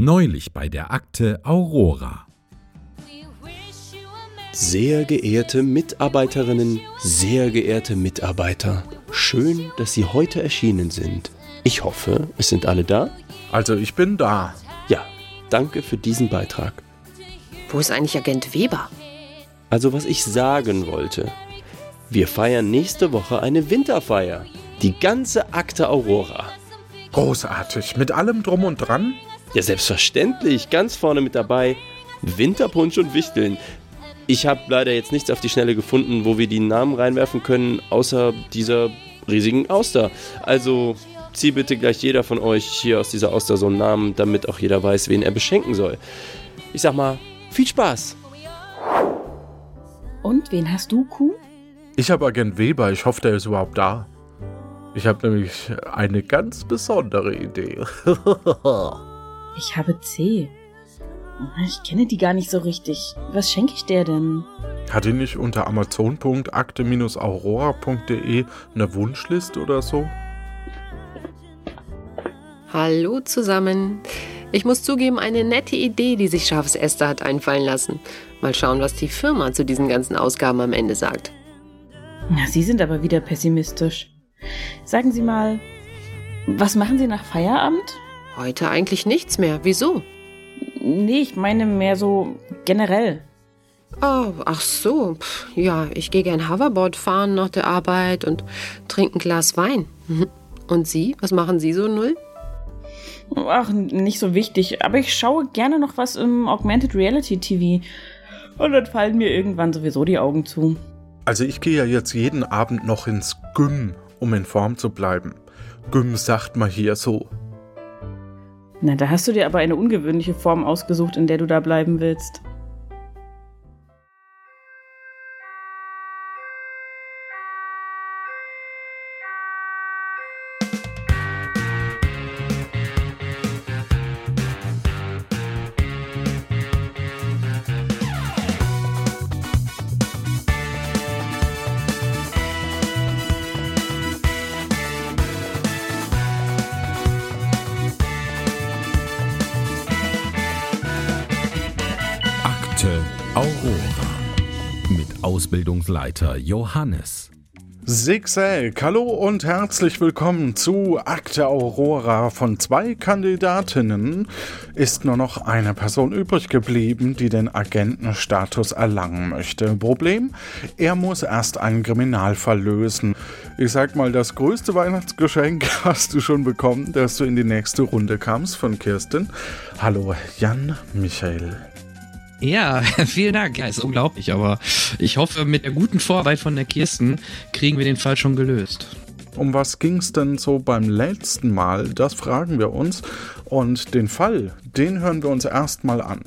Neulich bei der Akte Aurora. Sehr geehrte Mitarbeiterinnen, sehr geehrte Mitarbeiter, schön, dass Sie heute erschienen sind. Ich hoffe, es sind alle da. Also ich bin da. Ja, danke für diesen Beitrag. Wo ist eigentlich Agent Weber? Also was ich sagen wollte, wir feiern nächste Woche eine Winterfeier. Die ganze Akte Aurora. Großartig. Mit allem drum und dran? Ja, selbstverständlich. Ganz vorne mit dabei. Winterpunsch und Wichteln. Ich habe leider jetzt nichts auf die Schnelle gefunden, wo wir die Namen reinwerfen können, außer dieser riesigen Auster. Also zieh bitte gleich jeder von euch hier aus dieser Auster so einen Namen, damit auch jeder weiß, wen er beschenken soll. Ich sag mal, viel Spaß! Und wen hast du, Kuh? Ich habe Agent Weber. Ich hoffe, der ist überhaupt da. Ich habe nämlich eine ganz besondere Idee. ich habe C. Ich kenne die gar nicht so richtig. Was schenke ich der denn? Hat die nicht unter amazon.akte-aurora.de eine Wunschliste oder so? Hallo zusammen. Ich muss zugeben, eine nette Idee, die sich Scharfes Esther hat einfallen lassen. Mal schauen, was die Firma zu diesen ganzen Ausgaben am Ende sagt. Na, Sie sind aber wieder pessimistisch. Sagen Sie mal, was machen Sie nach Feierabend? Heute eigentlich nichts mehr. Wieso? Nee, ich meine mehr so generell. Oh, ach so. Pff, ja, ich gehe gern Hoverboard fahren nach der Arbeit und trinke ein Glas Wein. Und Sie? Was machen Sie so null? Ach, nicht so wichtig. Aber ich schaue gerne noch was im Augmented Reality TV. Und dann fallen mir irgendwann sowieso die Augen zu. Also ich gehe ja jetzt jeden Abend noch ins Gym, um in Form zu bleiben. Gym sagt man hier so. Na, da hast du dir aber eine ungewöhnliche Form ausgesucht, in der du da bleiben willst. Ausbildungsleiter Johannes. Zigzag, hallo und herzlich willkommen zu Akte Aurora. Von zwei Kandidatinnen ist nur noch eine Person übrig geblieben, die den Agentenstatus erlangen möchte. Problem? Er muss erst einen Kriminalfall lösen. Ich sag mal, das größte Weihnachtsgeschenk hast du schon bekommen, dass du in die nächste Runde kamst von Kirsten. Hallo, Jan Michael. Ja, vielen Dank. Ja, ist unglaublich, aber ich hoffe, mit der guten Vorarbeit von der Kirsten kriegen wir den Fall schon gelöst. Um was ging's denn so beim letzten Mal? Das fragen wir uns. Und den Fall, den hören wir uns erstmal an.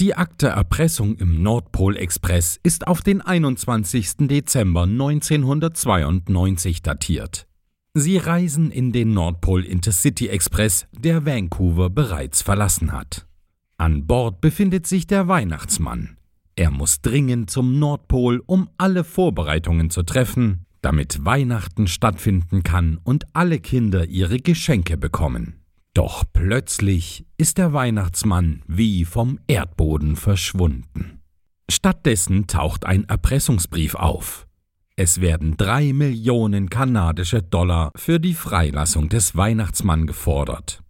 Die Akte Erpressung im Nordpol-Express ist auf den 21. Dezember 1992 datiert. Sie reisen in den Nordpol Intercity Express, der Vancouver bereits verlassen hat. An Bord befindet sich der Weihnachtsmann. Er muss dringend zum Nordpol, um alle Vorbereitungen zu treffen, damit Weihnachten stattfinden kann und alle Kinder ihre Geschenke bekommen. Doch plötzlich ist der Weihnachtsmann wie vom Erdboden verschwunden. Stattdessen taucht ein Erpressungsbrief auf. Es werden drei Millionen kanadische Dollar für die Freilassung des Weihnachtsmann gefordert.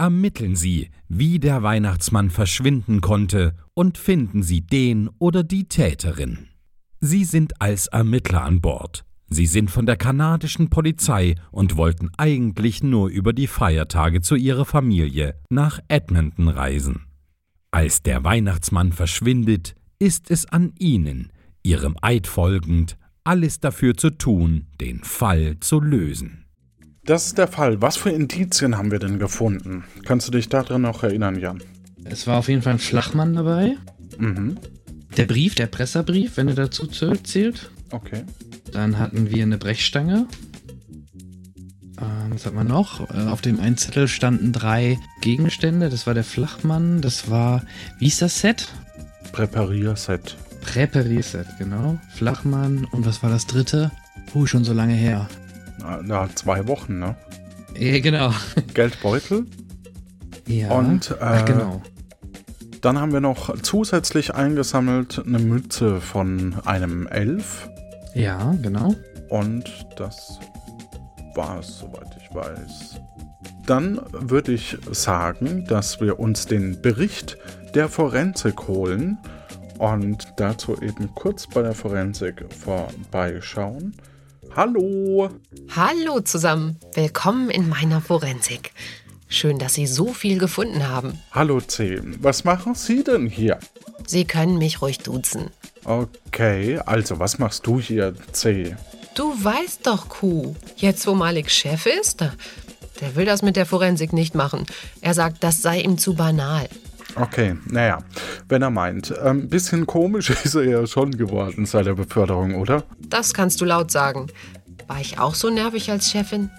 Ermitteln Sie, wie der Weihnachtsmann verschwinden konnte und finden Sie den oder die Täterin. Sie sind als Ermittler an Bord. Sie sind von der kanadischen Polizei und wollten eigentlich nur über die Feiertage zu ihrer Familie nach Edmonton reisen. Als der Weihnachtsmann verschwindet, ist es an Ihnen, Ihrem Eid folgend, alles dafür zu tun, den Fall zu lösen. Das ist der Fall. Was für Indizien haben wir denn gefunden? Kannst du dich daran noch erinnern, Jan? Es war auf jeden Fall ein Flachmann dabei. Mhm. Der Brief, der Presserbrief, wenn er dazu zählt. Okay. Dann hatten wir eine Brechstange. Ähm, was hat man noch? Äh, auf dem einen Zettel standen drei Gegenstände. Das war der Flachmann. Das war, wie ist das Set? Präparierset. Präparierset, genau. Flachmann. Und was war das dritte? Puh, schon so lange her. Na, zwei Wochen, ne? Ja, genau. Geldbeutel? Ja. Und, äh, Ach, genau. Dann haben wir noch zusätzlich eingesammelt eine Mütze von einem Elf. Ja, genau. Und das war es, soweit ich weiß. Dann würde ich sagen, dass wir uns den Bericht der Forensik holen und dazu eben kurz bei der Forensik vorbeischauen. Hallo! Hallo zusammen, willkommen in meiner Forensik. Schön, dass Sie so viel gefunden haben. Hallo C, was machen Sie denn hier? Sie können mich ruhig duzen. Okay, also was machst du hier, C? Du weißt doch, Kuh, jetzt wo Malik Chef ist, der, der will das mit der Forensik nicht machen. Er sagt, das sei ihm zu banal. Okay, naja, wenn er meint. Ein bisschen komisch ist er ja schon geworden seit der Beförderung, oder? Das kannst du laut sagen. War ich auch so nervig als Chefin?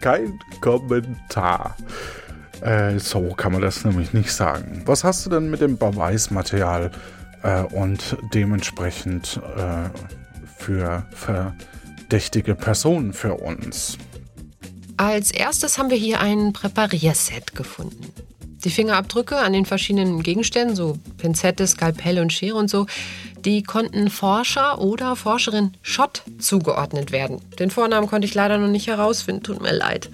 Kein Kommentar. Äh, so kann man das nämlich nicht sagen. Was hast du denn mit dem Beweismaterial äh, und dementsprechend äh, für verdächtige Personen für uns? Als erstes haben wir hier ein Präparierset gefunden. Die Fingerabdrücke an den verschiedenen Gegenständen, so Pinzette, Skalpell und Schere und so, die konnten Forscher oder Forscherin Schott zugeordnet werden. Den Vornamen konnte ich leider noch nicht herausfinden, tut mir leid.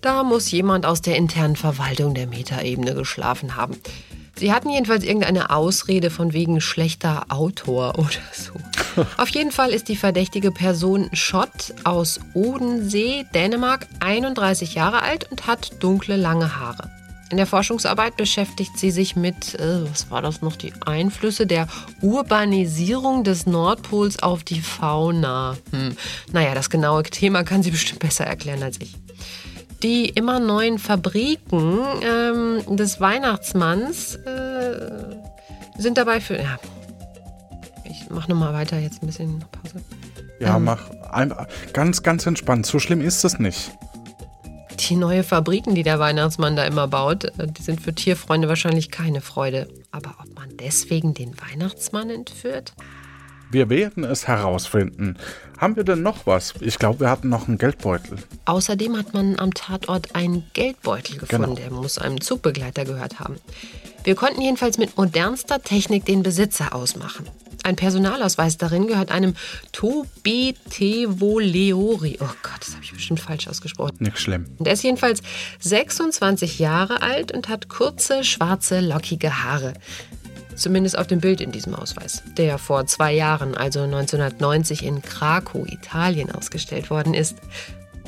Da muss jemand aus der internen Verwaltung der Metaebene geschlafen haben. Sie hatten jedenfalls irgendeine Ausrede von wegen schlechter Autor oder so. Auf jeden Fall ist die verdächtige Person Schott aus Odensee, Dänemark, 31 Jahre alt und hat dunkle, lange Haare. In der Forschungsarbeit beschäftigt sie sich mit, äh, was war das noch, die Einflüsse der Urbanisierung des Nordpols auf die Fauna. Hm. Naja, das genaue Thema kann sie bestimmt besser erklären als ich. Die immer neuen Fabriken ähm, des Weihnachtsmanns äh, sind dabei für. Ja, ich mach nochmal weiter, jetzt ein bisschen Pause. Ja, Ähm. mach ein, ganz, ganz entspannt. So schlimm ist es nicht. Die neue Fabriken, die der Weihnachtsmann da immer baut, äh, die sind für Tierfreunde wahrscheinlich keine Freude. Aber ob man deswegen den Weihnachtsmann entführt? Wir werden es herausfinden. Haben wir denn noch was? Ich glaube, wir hatten noch einen Geldbeutel. Außerdem hat man am Tatort einen Geldbeutel gefunden, Genau. der muss einem Zugbegleiter gehört haben. Wir konnten jedenfalls mit modernster Technik den Besitzer ausmachen. Ein Personalausweis darin gehört einem Tobetevoleori. Oh Gott, das habe ich bestimmt falsch ausgesprochen. Nicht schlimm. Und er ist jedenfalls 26 Jahre alt und hat kurze, schwarze, lockige Haare. Zumindest auf dem Bild in diesem Ausweis, der vor zwei Jahren, also 1990, in Krakow, Italien, ausgestellt worden ist.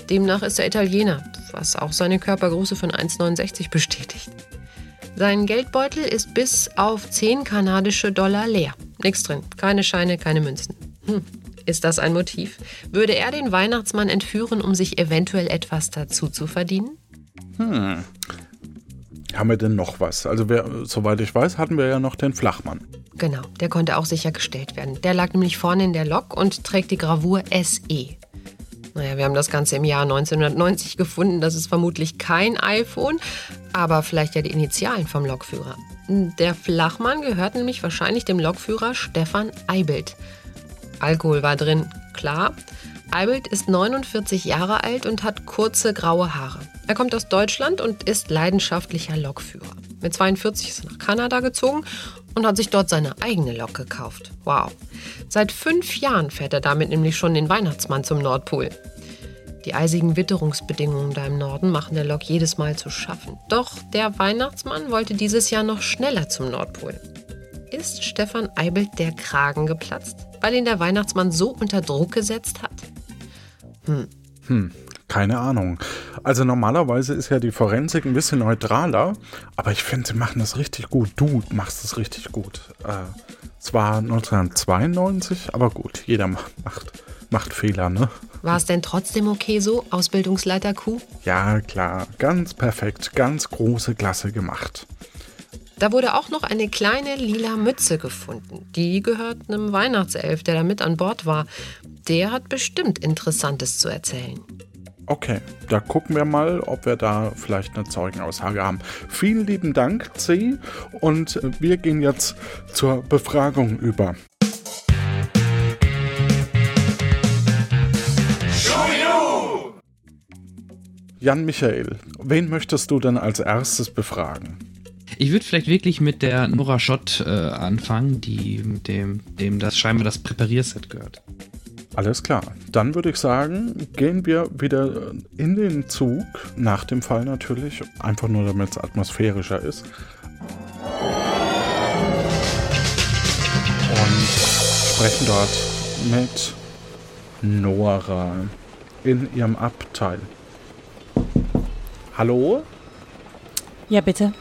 Demnach ist er Italiener, was auch seine Körpergröße von 1,69 bestätigt. Sein Geldbeutel ist bis auf 10 kanadische Dollar leer. Nichts drin, keine Scheine, keine Münzen. Hm. Ist das ein Motiv? Würde er den Weihnachtsmann entführen, um sich eventuell etwas dazu zu verdienen? Haben wir denn noch was? Also, wir, soweit ich weiß, hatten wir ja noch den Flachmann. Genau, der konnte auch sichergestellt werden. Der lag nämlich vorne in der Lok und trägt die Gravur SE. Naja, wir haben das Ganze im Jahr 1990 gefunden. Das ist vermutlich kein iPhone, aber vielleicht ja die Initialen vom Lokführer. Der Flachmann gehört nämlich wahrscheinlich dem Lokführer Stefan Eibelt. Alkohol war drin, klar. Eibelt ist 49 Jahre alt und hat kurze graue Haare. Er kommt aus Deutschland und ist leidenschaftlicher Lokführer. Mit 42 ist er nach Kanada gezogen und hat sich dort seine eigene Lok gekauft. Wow. Seit fünf Jahren fährt er damit nämlich schon den Weihnachtsmann zum Nordpol. Die eisigen Witterungsbedingungen da im Norden machen der Lok jedes Mal zu schaffen. Doch der Weihnachtsmann wollte dieses Jahr noch schneller zum Nordpol. Ist Stefan Eibelt der Kragen geplatzt, weil ihn der Weihnachtsmann so unter Druck gesetzt hat? Keine Ahnung. Also normalerweise ist ja die Forensik ein bisschen neutraler, aber ich finde, sie machen das richtig gut. Du machst es richtig gut. Äh, zwar 1992, aber gut, jeder ma- macht, macht Fehler, ne? War es denn trotzdem okay so, Ausbildungsleiter Q? Ja, klar, ganz perfekt, ganz große Klasse gemacht. Da wurde auch noch eine kleine lila Mütze gefunden. Die gehört einem Weihnachtself, der da mit an Bord war. Der hat bestimmt Interessantes zu erzählen. Okay, da gucken wir mal, ob wir da vielleicht eine Zeugenaussage haben. Vielen lieben Dank, C. Und äh, wir gehen jetzt zur Befragung über. Jan Michael, wen möchtest du denn als erstes befragen? Ich würde vielleicht wirklich mit der Nora Schott äh, anfangen, die dem, dem das scheinbar das Präparierset gehört. Alles klar. Dann würde ich sagen, gehen wir wieder in den Zug, nach dem Fall natürlich, einfach nur damit es atmosphärischer ist. Und sprechen dort mit Nora in ihrem Abteil. Hallo? Ja, bitte.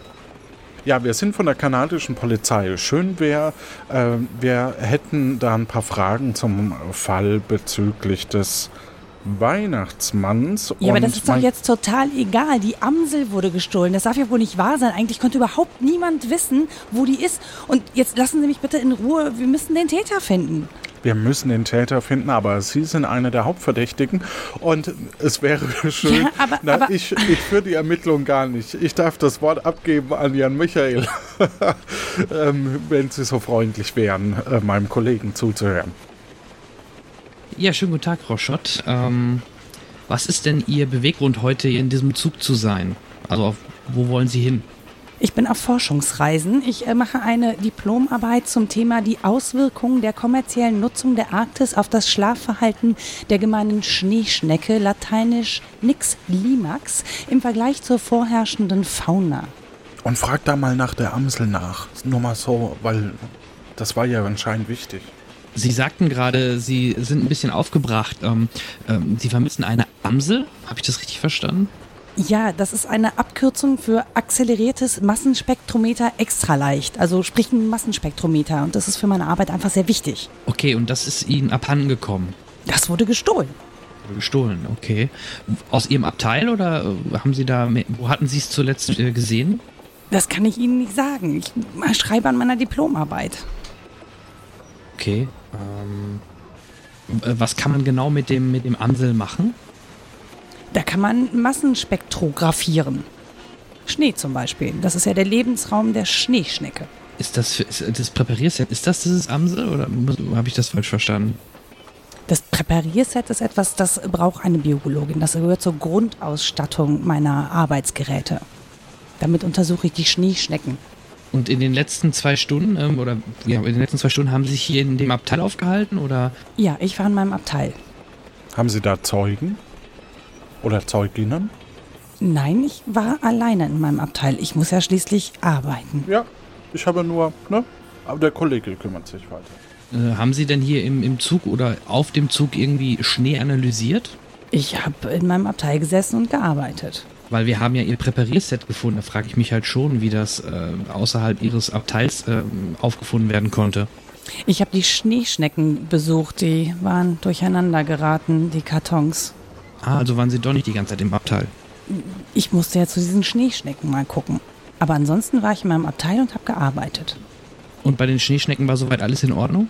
Ja, wir sind von der kanadischen Polizei. Schön wäre, äh, wir hätten da ein paar Fragen zum Fall bezüglich des Weihnachtsmanns. Ja, aber das ist doch jetzt total egal. Die Amsel wurde gestohlen. Das darf ja wohl nicht wahr sein. Eigentlich konnte überhaupt niemand wissen, wo die ist. Und jetzt lassen Sie mich bitte in Ruhe. Wir müssen den Täter finden. Wir müssen den Täter finden, aber Sie sind einer der Hauptverdächtigen und es wäre schön. Ja, aber- Na, aber- ich, ich führe die Ermittlung gar nicht. Ich darf das Wort abgeben an Jan Michael, ähm, wenn Sie so freundlich wären, äh, meinem Kollegen zuzuhören. Ja, schönen guten Tag, Frau Schott. Ähm, was ist denn Ihr Beweggrund, heute in diesem Zug zu sein? Also, auf, wo wollen Sie hin? Ich bin auf Forschungsreisen. Ich äh, mache eine Diplomarbeit zum Thema die Auswirkungen der kommerziellen Nutzung der Arktis auf das Schlafverhalten der gemeinen Schneeschnecke, lateinisch Nix limax, im Vergleich zur vorherrschenden Fauna. Und frag da mal nach der Amsel nach. Nur mal so, weil das war ja anscheinend wichtig. Sie sagten gerade, Sie sind ein bisschen aufgebracht. Ähm, ähm, Sie vermissen eine Amsel. Habe ich das richtig verstanden? Ja, das ist eine Abkürzung für akzeleriertes Massenspektrometer extra leicht, also sprich ein Massenspektrometer. Und das ist für meine Arbeit einfach sehr wichtig. Okay, und das ist Ihnen abhanden gekommen. Das wurde gestohlen. Gestohlen, okay. Aus Ihrem Abteil oder äh, haben Sie da, wo hatten Sie es zuletzt äh, gesehen? Das kann ich Ihnen nicht sagen. Ich schreibe an meiner Diplomarbeit. Okay. Ähm, äh, was kann man genau mit dem, mit dem Amsel machen? Da kann man Massenspektrographieren. Schnee zum Beispiel. Das ist ja der Lebensraum der Schneeschnecke. Ist das, für, ist das Präparierset, ist das dieses Amsel oder habe ich das falsch verstanden? Das Präparierset ist etwas, das braucht eine Biologin. Das gehört zur Grundausstattung meiner Arbeitsgeräte. Damit untersuche ich die Schneeschnecken. Und in den letzten zwei Stunden, ähm, oder ja, in den letzten zwei Stunden haben Sie sich hier in dem Abteil aufgehalten oder? Ja, ich war in meinem Abteil. Haben Sie da Zeugen? Oder Zeuginnen? Nein, ich war alleine in meinem Abteil. Ich muss ja schließlich arbeiten. Ja, ich habe nur, ne? Aber der Kollege kümmert sich weiter. Äh, haben Sie denn hier im, im Zug oder auf dem Zug irgendwie Schnee analysiert? Ich habe in meinem Abteil gesessen und gearbeitet. Weil wir haben ja Ihr Präparierset gefunden. Da frage ich mich halt schon, wie das äh, außerhalb Ihres Abteils äh, aufgefunden werden konnte. Ich habe die Schneeschnecken besucht. Die waren durcheinander geraten, die Kartons. Ah, also waren Sie doch nicht die ganze Zeit im Abteil. Ich musste ja zu diesen Schneeschnecken mal gucken. Aber ansonsten war ich in meinem Abteil und habe gearbeitet. Und bei den Schneeschnecken war soweit alles in Ordnung?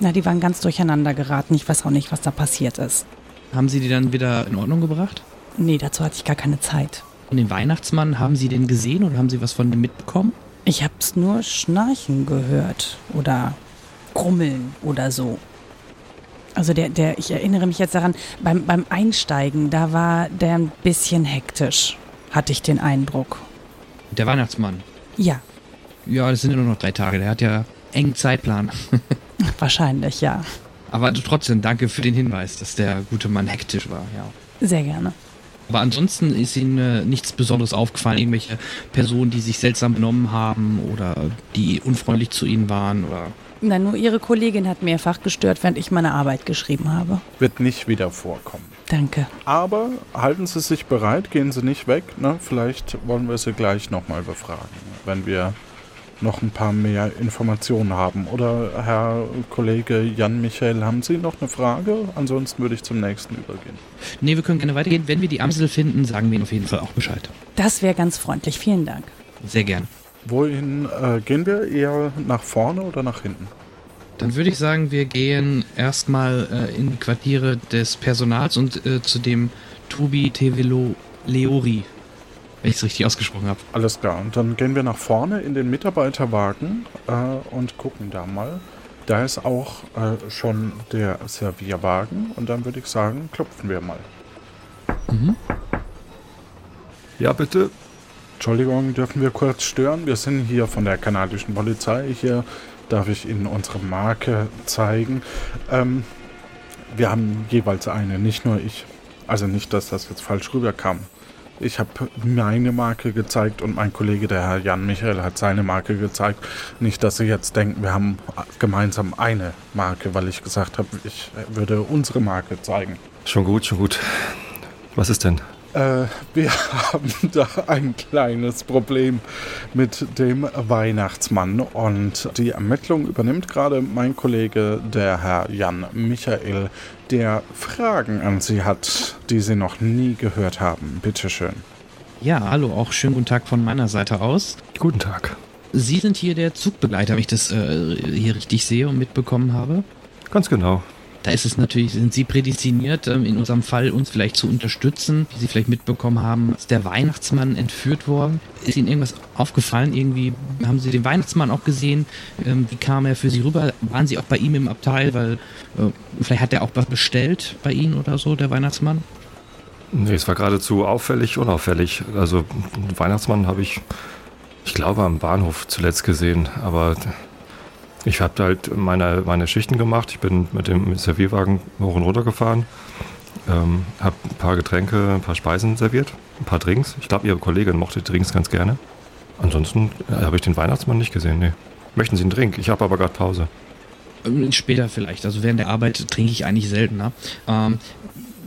Na, die waren ganz durcheinander geraten. Ich weiß auch nicht, was da passiert ist. Haben Sie die dann wieder in Ordnung gebracht? Nee, dazu hatte ich gar keine Zeit. Und den Weihnachtsmann, haben Sie den gesehen oder haben Sie was von dem mitbekommen? Ich hab's nur schnarchen gehört oder grummeln oder so. Also der, der, ich erinnere mich jetzt daran, beim, beim Einsteigen, da war der ein bisschen hektisch, hatte ich den Eindruck. Der Weihnachtsmann. Ja, Ja, das sind ja nur noch drei Tage. Der hat ja engen Zeitplan. wahrscheinlich, ja. Aber trotzdem, danke für den Hinweis, dass der gute Mann hektisch war, ja. Sehr gerne. Aber ansonsten ist Ihnen äh, nichts Besonderes aufgefallen, irgendwelche Personen, die sich seltsam benommen haben oder die unfreundlich zu Ihnen waren oder. Na, nur Ihre Kollegin hat mehrfach gestört, während ich meine Arbeit geschrieben habe. Wird nicht wieder vorkommen. Danke. Aber halten Sie sich bereit, gehen Sie nicht weg. Ne? Vielleicht wollen wir Sie gleich nochmal befragen, wenn wir noch ein paar mehr Informationen haben. Oder Herr Kollege Jan Michael, haben Sie noch eine Frage? Ansonsten würde ich zum nächsten übergehen. Nee, wir können gerne weitergehen. Wenn wir die Amsel finden, sagen wir Ihnen auf jeden Fall auch Bescheid. Das wäre ganz freundlich. Vielen Dank. Sehr gern. Wohin äh, gehen wir? Eher nach vorne oder nach hinten? Dann würde ich sagen, wir gehen erstmal äh, in die Quartiere des Personals und äh, zu dem Tubi Tevelo Leori, wenn ich es richtig ausgesprochen habe. Alles klar. Und dann gehen wir nach vorne in den Mitarbeiterwagen äh, und gucken da mal. Da ist auch äh, schon der Servierwagen. Und dann würde ich sagen, klopfen wir mal. Ja, bitte. Entschuldigung, dürfen wir kurz stören? Wir sind hier von der kanadischen Polizei. Hier darf ich Ihnen unsere Marke zeigen. Ähm, wir haben jeweils eine, nicht nur ich. Also nicht, dass das jetzt falsch rüberkam. Ich habe meine Marke gezeigt und mein Kollege, der Herr Jan Michael, hat seine Marke gezeigt. Nicht, dass Sie jetzt denken, wir haben gemeinsam eine Marke, weil ich gesagt habe, ich würde unsere Marke zeigen. Schon gut, schon gut. Was ist denn? Äh, wir haben da ein kleines Problem mit dem Weihnachtsmann und die Ermittlung übernimmt gerade mein Kollege, der Herr Jan Michael, der Fragen an Sie hat, die Sie noch nie gehört haben. Bitte schön. Ja, hallo, auch schönen guten Tag von meiner Seite aus. Guten Tag. Sie sind hier der Zugbegleiter, wenn ich das äh, hier richtig sehe und mitbekommen habe. Ganz genau. Da ist es natürlich, sind Sie prädestiniert, ähm, in unserem Fall uns vielleicht zu unterstützen. Wie Sie vielleicht mitbekommen haben, ist der Weihnachtsmann entführt worden. Ist Ihnen irgendwas aufgefallen? Irgendwie haben Sie den Weihnachtsmann auch gesehen? Ähm, Wie kam er für Sie rüber? Waren Sie auch bei ihm im Abteil? Weil äh, vielleicht hat er auch was bestellt bei Ihnen oder so, der Weihnachtsmann? Nee, es war geradezu auffällig, unauffällig. Also, Weihnachtsmann habe ich, ich glaube, am Bahnhof zuletzt gesehen. Aber ich habe halt meine, meine Schichten gemacht. Ich bin mit dem Servierwagen hoch und runter gefahren. Ähm, habe ein paar Getränke, ein paar Speisen serviert, ein paar Drinks. Ich glaube, Ihre Kollegin mochte Drinks ganz gerne. Ansonsten äh, habe ich den Weihnachtsmann nicht gesehen. Nee. Möchten Sie einen Drink? Ich habe aber gerade Pause. Ähm, Später vielleicht. Also während der Arbeit trinke ich eigentlich seltener. Ähm,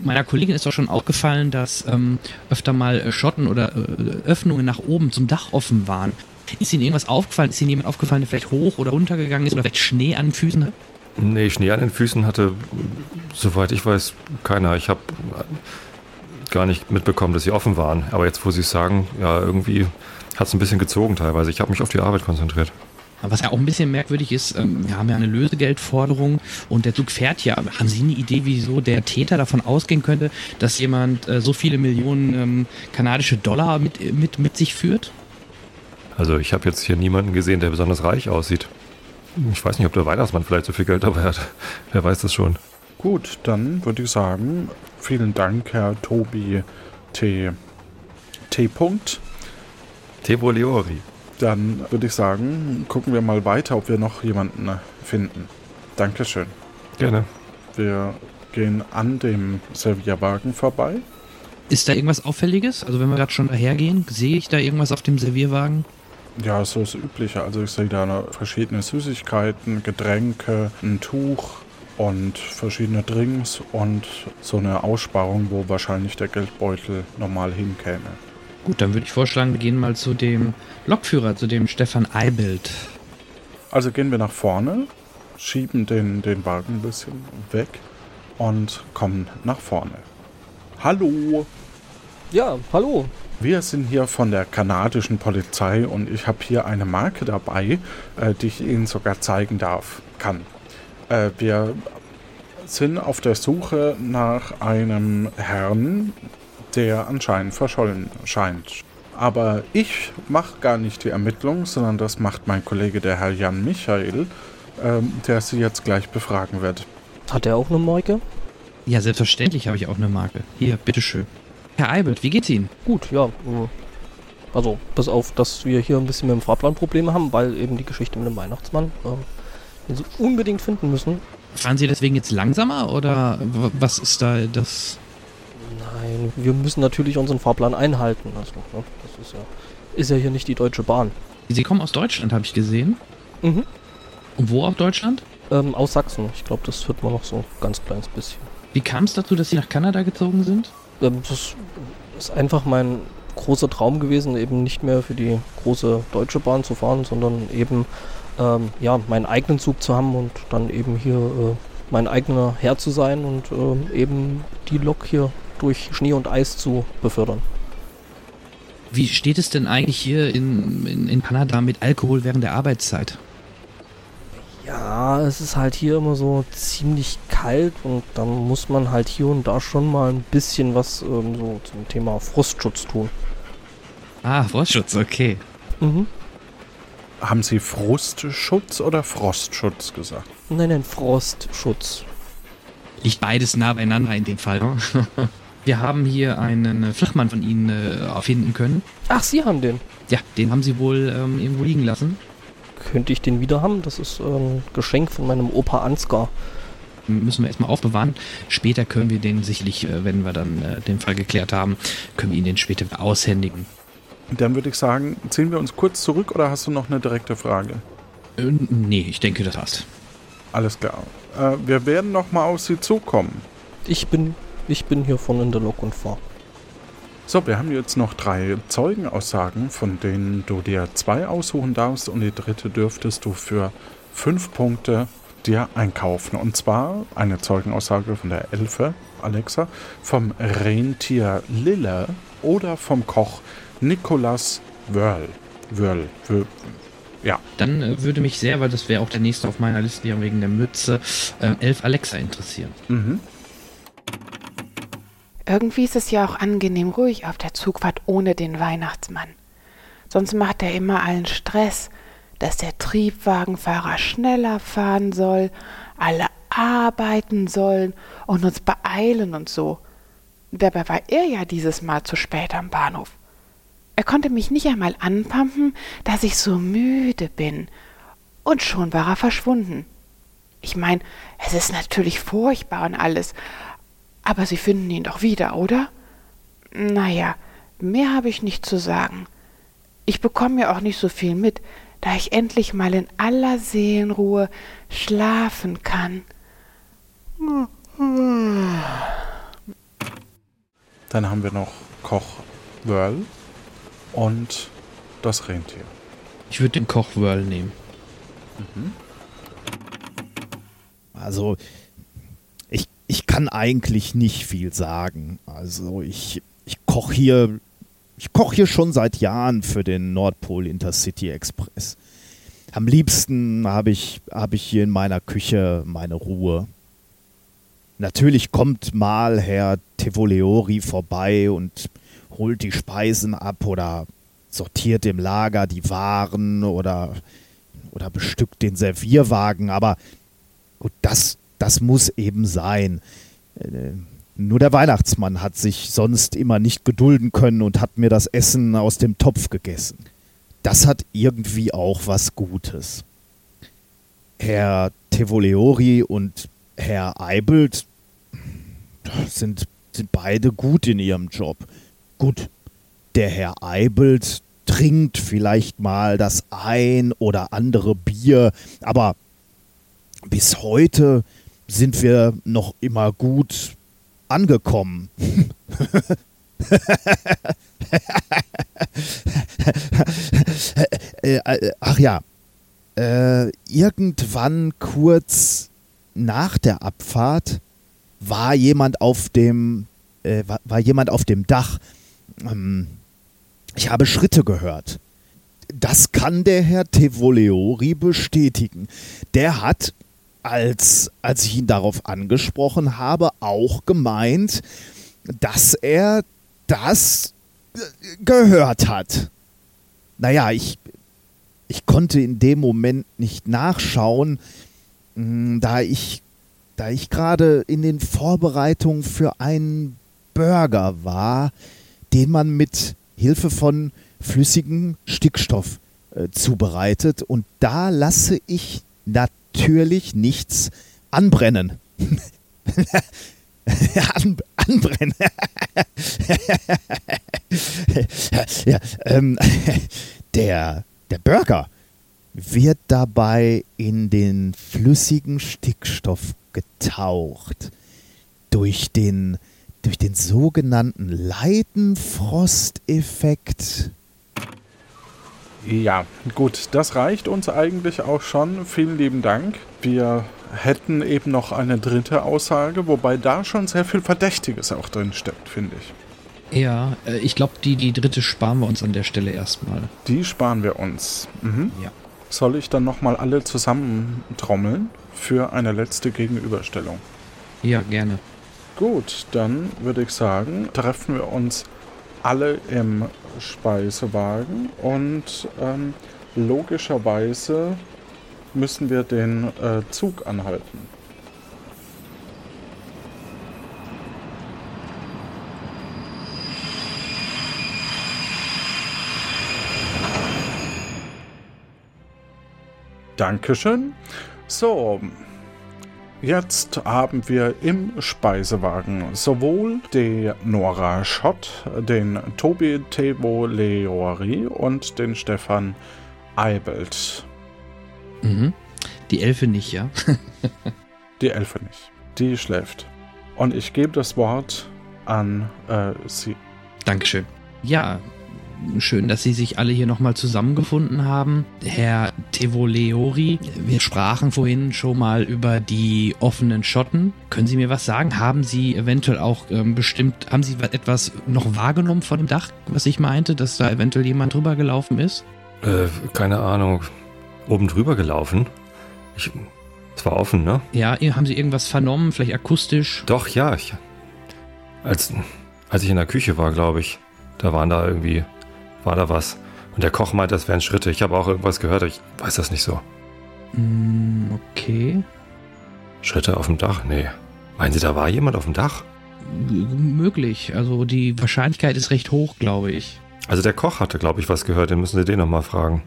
meiner Kollegin ist auch schon aufgefallen, dass ähm, öfter mal äh, Schotten oder äh, Öffnungen nach oben zum Dach offen waren. Ist Ihnen irgendwas aufgefallen? Ist Ihnen jemand aufgefallen, der vielleicht hoch oder runter gegangen ist oder vielleicht Schnee an den Füßen hat? Nee, Schnee an den Füßen hatte, soweit ich weiß, keiner. Ich habe gar nicht mitbekommen, dass sie offen waren. Aber jetzt, wo Sie es sagen, ja, irgendwie hat es ein bisschen gezogen teilweise. Ich habe mich auf die Arbeit konzentriert. Was ja auch ein bisschen merkwürdig ist, ähm, wir haben ja eine Lösegeldforderung und der Zug fährt ja. Haben Sie eine Idee, wieso der Täter davon ausgehen könnte, dass jemand äh, so viele Millionen ähm, kanadische Dollar mit, mit, mit sich führt? Also ich habe jetzt hier niemanden gesehen, der besonders reich aussieht. Ich weiß nicht, ob der Weihnachtsmann vielleicht so viel Geld dabei hat. Wer weiß das schon. Gut, dann würde ich sagen, vielen Dank, Herr Tobi T. T. -Punkt. Tebo Leori. Dann würde ich sagen, gucken wir mal weiter, ob wir noch jemanden finden. Dankeschön. Gerne. Wir gehen an dem Servierwagen vorbei. Ist da irgendwas Auffälliges? Also wenn wir gerade schon dahergehen, sehe ich da irgendwas auf dem Servierwagen? Ja, so das Übliche. Also ich sehe da verschiedene Süßigkeiten, Getränke, ein Tuch und verschiedene Drinks und so eine Aussparung, wo wahrscheinlich der Geldbeutel normal hinkäme. Gut, dann würde ich vorschlagen, wir gehen mal zu dem Lokführer, zu dem Stefan Eibelt. Also gehen wir nach vorne, schieben den, den Wagen ein bisschen weg und kommen nach vorne. Hallo, Ja, hallo. Wir sind hier von der kanadischen Polizei und ich habe hier eine Marke dabei, äh, die ich Ihnen sogar zeigen darf, kann. Äh, wir sind auf der Suche nach einem Herrn, der anscheinend verschollen scheint. Aber ich mache gar nicht die Ermittlung, sondern das macht mein Kollege, der Herr Jan Michael, ähm, der Sie jetzt gleich befragen wird. Hat er auch eine Marke? Ja, selbstverständlich habe ich auch eine Marke. Hier, bitteschön. Herr Eibelt, wie geht's Ihnen? Gut, ja. äh, Also, bis auf, dass wir hier ein bisschen mit dem Fahrplan Probleme haben, weil eben die Geschichte mit dem Weihnachtsmann, ähm, den sie unbedingt finden müssen. Fahren Sie deswegen jetzt langsamer oder was ist da das? Nein, wir müssen natürlich unseren Fahrplan einhalten. Also, ne, das ist ja, ist ja hier nicht die Deutsche Bahn. Sie kommen aus Deutschland, habe ich gesehen. Mhm. Und wo aus Deutschland? Ähm, aus Sachsen. Ich glaube, das wird man noch so ein ganz kleines bisschen. Wie kam es dazu, dass Sie nach Kanada gezogen sind? Ähm, das ist einfach mein großer Traum gewesen, eben nicht mehr für die große Deutsche Bahn zu fahren, sondern eben ähm, ja, meinen eigenen Zug zu haben und dann eben hier äh, mein eigener Herr zu sein und ähm, eben die Lok hier durch Schnee und Eis zu befördern. Wie steht es denn eigentlich hier in, in, in Kanada mit Alkohol während der Arbeitszeit? Ja, es ist halt hier immer so ziemlich kalt und dann muss man halt hier und da schon mal ein bisschen was ähm, so zum Thema Frostschutz tun. Ah, Frostschutz, okay. Mhm. Haben Sie Frustschutz oder Frostschutz gesagt? Nein, nein, Frostschutz. Liegt beides nah beieinander in dem Fall. ne? Wir haben hier einen Flachmann von Ihnen äh, finden können. Ach, Sie haben den. Ja, den haben Sie wohl ähm, irgendwo liegen lassen. Könnte ich den wieder haben? Das ist ein Geschenk von meinem Opa Ansgar. Müssen wir erstmal aufbewahren. Später können wir den sicherlich, äh, wenn wir dann äh, den Fall geklärt haben, können wir ihn den später aushändigen. Dann würde ich sagen, ziehen wir uns kurz zurück oder hast du noch eine direkte Frage? Äh, nee, ich denke, das passt. Alles klar. Äh, wir werden noch mal auf Sie zukommen. Ich bin, ich bin hier vorne in der Lok und fahre. So, wir haben jetzt noch drei Zeugenaussagen, von denen du dir zwei aussuchen darfst und die dritte dürftest du für fünf Punkte dir einkaufen. Und zwar eine Zeugenaussage von der Elfe, Alexa, vom Rentier Lille oder vom Koch Nicolas Wörl. Wörl. Wörl. Ja. Dann äh, würde mich sehr, weil das wäre auch der nächste auf meiner Liste ja wegen der Mütze, äh, Elf Alexa interessieren. Mhm. Irgendwie ist es ja auch angenehm ruhig auf der Zugfahrt ohne den Weihnachtsmann. Sonst macht er immer allen Stress, dass der Triebwagenfahrer schneller fahren soll, alle arbeiten sollen und uns beeilen und so. Dabei war er ja dieses Mal zu spät am Bahnhof. Er konnte mich nicht einmal anpumpen, dass ich so müde bin. Und schon war er verschwunden. Ich meine, es ist natürlich furchtbar und alles, aber Sie finden ihn doch wieder, oder? Naja, mehr habe ich nicht zu sagen. Ich bekomme ja auch nicht so viel mit, da ich endlich mal in aller Seelenruhe schlafen kann. Dann haben wir noch Koch Wörl und das Rentier. Ich würde den Koch Whirl nehmen. Mhm. Also, ich, kann eigentlich nicht viel sagen. Also, ich, ich koche hier, ich koche hier schon seit Jahren für den Nordpol Intercity Express. Am liebsten habe ich, hab ich hier in meiner Küche meine Ruhe. Natürlich kommt mal Herr Tevoleori vorbei und holt die Speisen ab oder sortiert im Lager die Waren oder, oder bestückt den Servierwagen, aber gut, das, das muss eben sein. Äh, nur der Weihnachtsmann hat sich sonst immer nicht gedulden können und hat mir das Essen aus dem Topf gegessen. Das hat irgendwie auch was Gutes. Herr Tevoleori und Herr Eibelt sind, sind beide gut in ihrem Job. Gut, der Herr Eibelt trinkt vielleicht mal das ein oder andere Bier, aber bis heute sind wir noch immer gut angekommen. Äh, äh, ach ja, äh, irgendwann kurz nach der Abfahrt war jemand auf dem äh, war, war, jemand auf dem Dach. Ähm, ich habe Schritte gehört. Das kann der Herr Tevoleori bestätigen. Der hat, als, als ich ihn darauf angesprochen habe, auch gemeint, dass er das äh, gehört hat. Naja, ich, ich konnte in dem Moment nicht nachschauen, hm, da ich, da ich gerade in den Vorbereitungen für einen Burger war, den man mit Hilfe von flüssigem Stickstoff äh, zubereitet. Und da lasse ich natürlich nichts anbrennen. An, anbrennen. ja, ähm, der, der Burger wird dabei in den flüssigen Stickstoff getaucht. Durch den durch den sogenannten Leidenfrosteffekt. Ja, gut, das reicht uns eigentlich auch schon. Vielen lieben Dank. Wir hätten eben noch eine dritte Aussage, wobei da schon sehr viel Verdächtiges auch drin steckt, finde ich. Ja, äh, ich glaube, die, die dritte sparen wir uns an der Stelle erstmal. Die sparen wir uns. Mhm. Ja. Soll ich dann nochmal alle zusammen trommeln für eine letzte Gegenüberstellung? Ja, gerne. Gut, dann würde ich sagen, treffen wir uns alle im Speisewagen und ähm, logischerweise müssen wir den äh, Zug anhalten. Dankeschön. So, jetzt haben wir im Speisewagen sowohl die Nora Schott, den Tobi Tevo Leori und den Stefan Eibelt. Mhm. Die Elfe nicht, ja? Die Elfe nicht. Die schläft. Und ich gebe das Wort an äh, sie. Dankeschön. Ja, schön, dass Sie sich alle hier nochmal zusammengefunden haben. Herr Tevoleori, wir sprachen vorhin schon mal über die offenen Schotten. Können Sie mir was sagen? Haben Sie eventuell auch ähm, bestimmt, haben Sie etwas noch wahrgenommen von dem Dach, was ich meinte, dass da eventuell jemand drüber gelaufen ist? Äh, keine Ahnung. Oben drüber gelaufen? Ich, es war offen, ne? Ja, haben Sie irgendwas vernommen, vielleicht akustisch? Doch, ja. Ich, als, als ich in der Küche war, glaube ich, da waren da irgendwie, war da was. Und der Koch meinte, das wären Schritte. Ich habe auch irgendwas gehört, ich weiß das nicht so. Mm, okay. Schritte auf dem Dach? Nee. Meinen Sie, da war jemand auf dem Dach? M möglich. Also die Wahrscheinlichkeit ist recht hoch, glaube ich. Also der Koch hatte, glaube ich, was gehört. Den müssen Sie den nochmal fragen.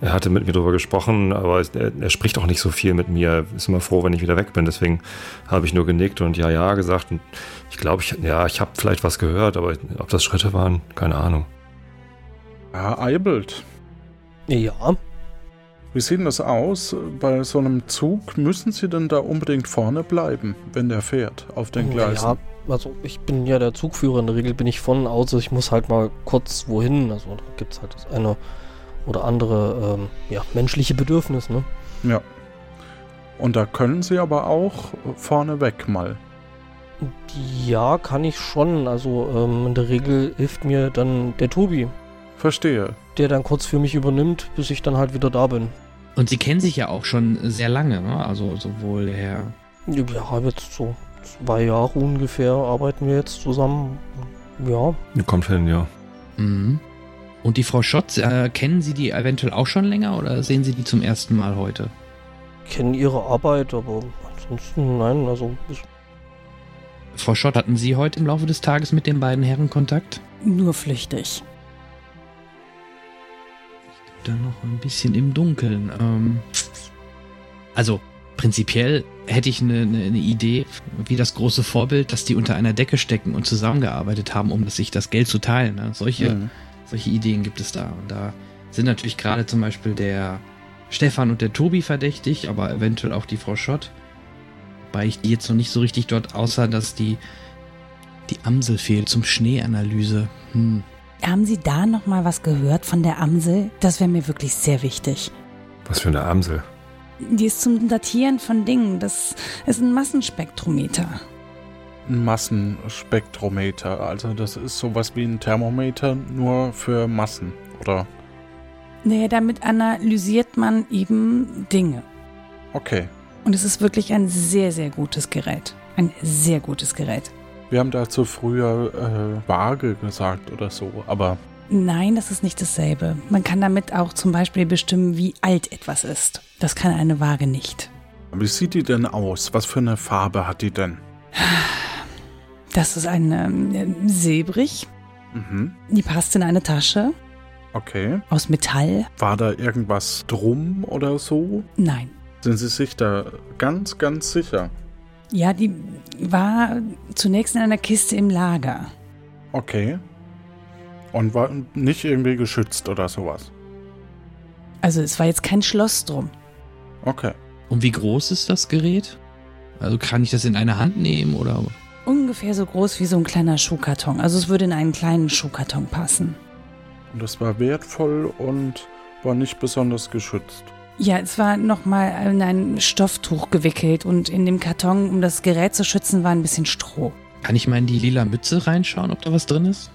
Er hatte mit mir darüber gesprochen, aber er, er, spricht auch nicht so viel mit mir. Ist immer froh, wenn ich wieder weg bin. Deswegen habe ich nur genickt und ja, ja gesagt. Und ich glaube, ich, ja, ich habe vielleicht was gehört, aber ob das Schritte waren, keine Ahnung. Herr Eibelt. Ja. Wie sieht denn das aus? Bei so einem Zug müssen Sie denn da unbedingt vorne bleiben, wenn der fährt auf den Gleisen? Ja, also ich bin ja der Zugführer. In der Regel bin ich von außer ich muss halt mal kurz wohin. Also da gibt es halt eine oder andere ähm, ja, menschliche Bedürfnis, ne? Ja. Und da können Sie aber auch vorneweg mal. Ja, kann ich schon. Also ähm, in der Regel hilft mir dann der Tobi. Verstehe. Der dann kurz für mich übernimmt, bis ich dann halt wieder da bin. Und Sie kennen sich ja auch schon sehr lange, ne? Also sowohl der Herr. Ja, jetzt so zwei Jahre ungefähr arbeiten wir jetzt zusammen. Ja. Kommt hin, ja. Mhm. Und die Frau Schott, äh, kennen Sie die eventuell auch schon länger oder sehen Sie die zum ersten Mal heute? Kennen ihre Arbeit, aber ansonsten nein, also. Frau Schott, hatten Sie heute im Laufe des Tages mit den beiden Herren Kontakt? Nur flüchtig. Dann noch ein bisschen im Dunkeln. Ähm, also, prinzipiell hätte ich eine, eine, eine, Idee, wie das große Vorbild, dass die unter einer Decke stecken und zusammengearbeitet haben, um sich das Geld zu teilen. Ne? Solche. Mhm solche Ideen gibt es da. Und da sind natürlich gerade zum Beispiel der Stefan und der Tobi verdächtig, aber eventuell auch die Frau Schott. Wobei ich die jetzt noch nicht so richtig dort, außer dass die, die Amsel fehlt zum Schneeanalyse. Hm. Haben Sie da noch mal was gehört von der Amsel? Das wäre mir wirklich sehr wichtig. Was für eine Amsel? Die ist zum Datieren von Dingen. Das ist ein Massenspektrometer ein Massenspektrometer. Also das ist sowas wie ein Thermometer, nur für Massen, oder? Nee, damit analysiert man eben Dinge. Okay. Und es ist wirklich ein sehr, sehr gutes Gerät. Ein sehr gutes Gerät. Wir haben dazu früher äh, Waage gesagt oder so, aber. Nein, das ist nicht dasselbe. Man kann damit auch zum Beispiel bestimmen, wie alt etwas ist. Das kann eine Waage nicht. Wie sieht die denn aus? Was für eine Farbe hat die denn? Das ist eine äh, silbrig. Mhm. Die passt in eine Tasche. Okay. Aus Metall. War da irgendwas drum oder so? Nein. Sind Sie sich da ganz, ganz sicher? Ja, die war zunächst in einer Kiste im Lager. Okay. Und war nicht irgendwie geschützt oder sowas? Also es war jetzt kein Schloss drum. Okay. Und wie groß ist das Gerät? Also kann ich das in eine Hand nehmen oder? Ungefähr so groß wie so ein kleiner Schuhkarton. Also es würde in einen kleinen Schuhkarton passen. Und es war wertvoll und war nicht besonders geschützt. Ja, es war nochmal in ein Stofftuch gewickelt und in dem Karton, um das Gerät zu schützen, war ein bisschen Stroh. Kann ich mal in die lila Mütze reinschauen, ob da was drin ist?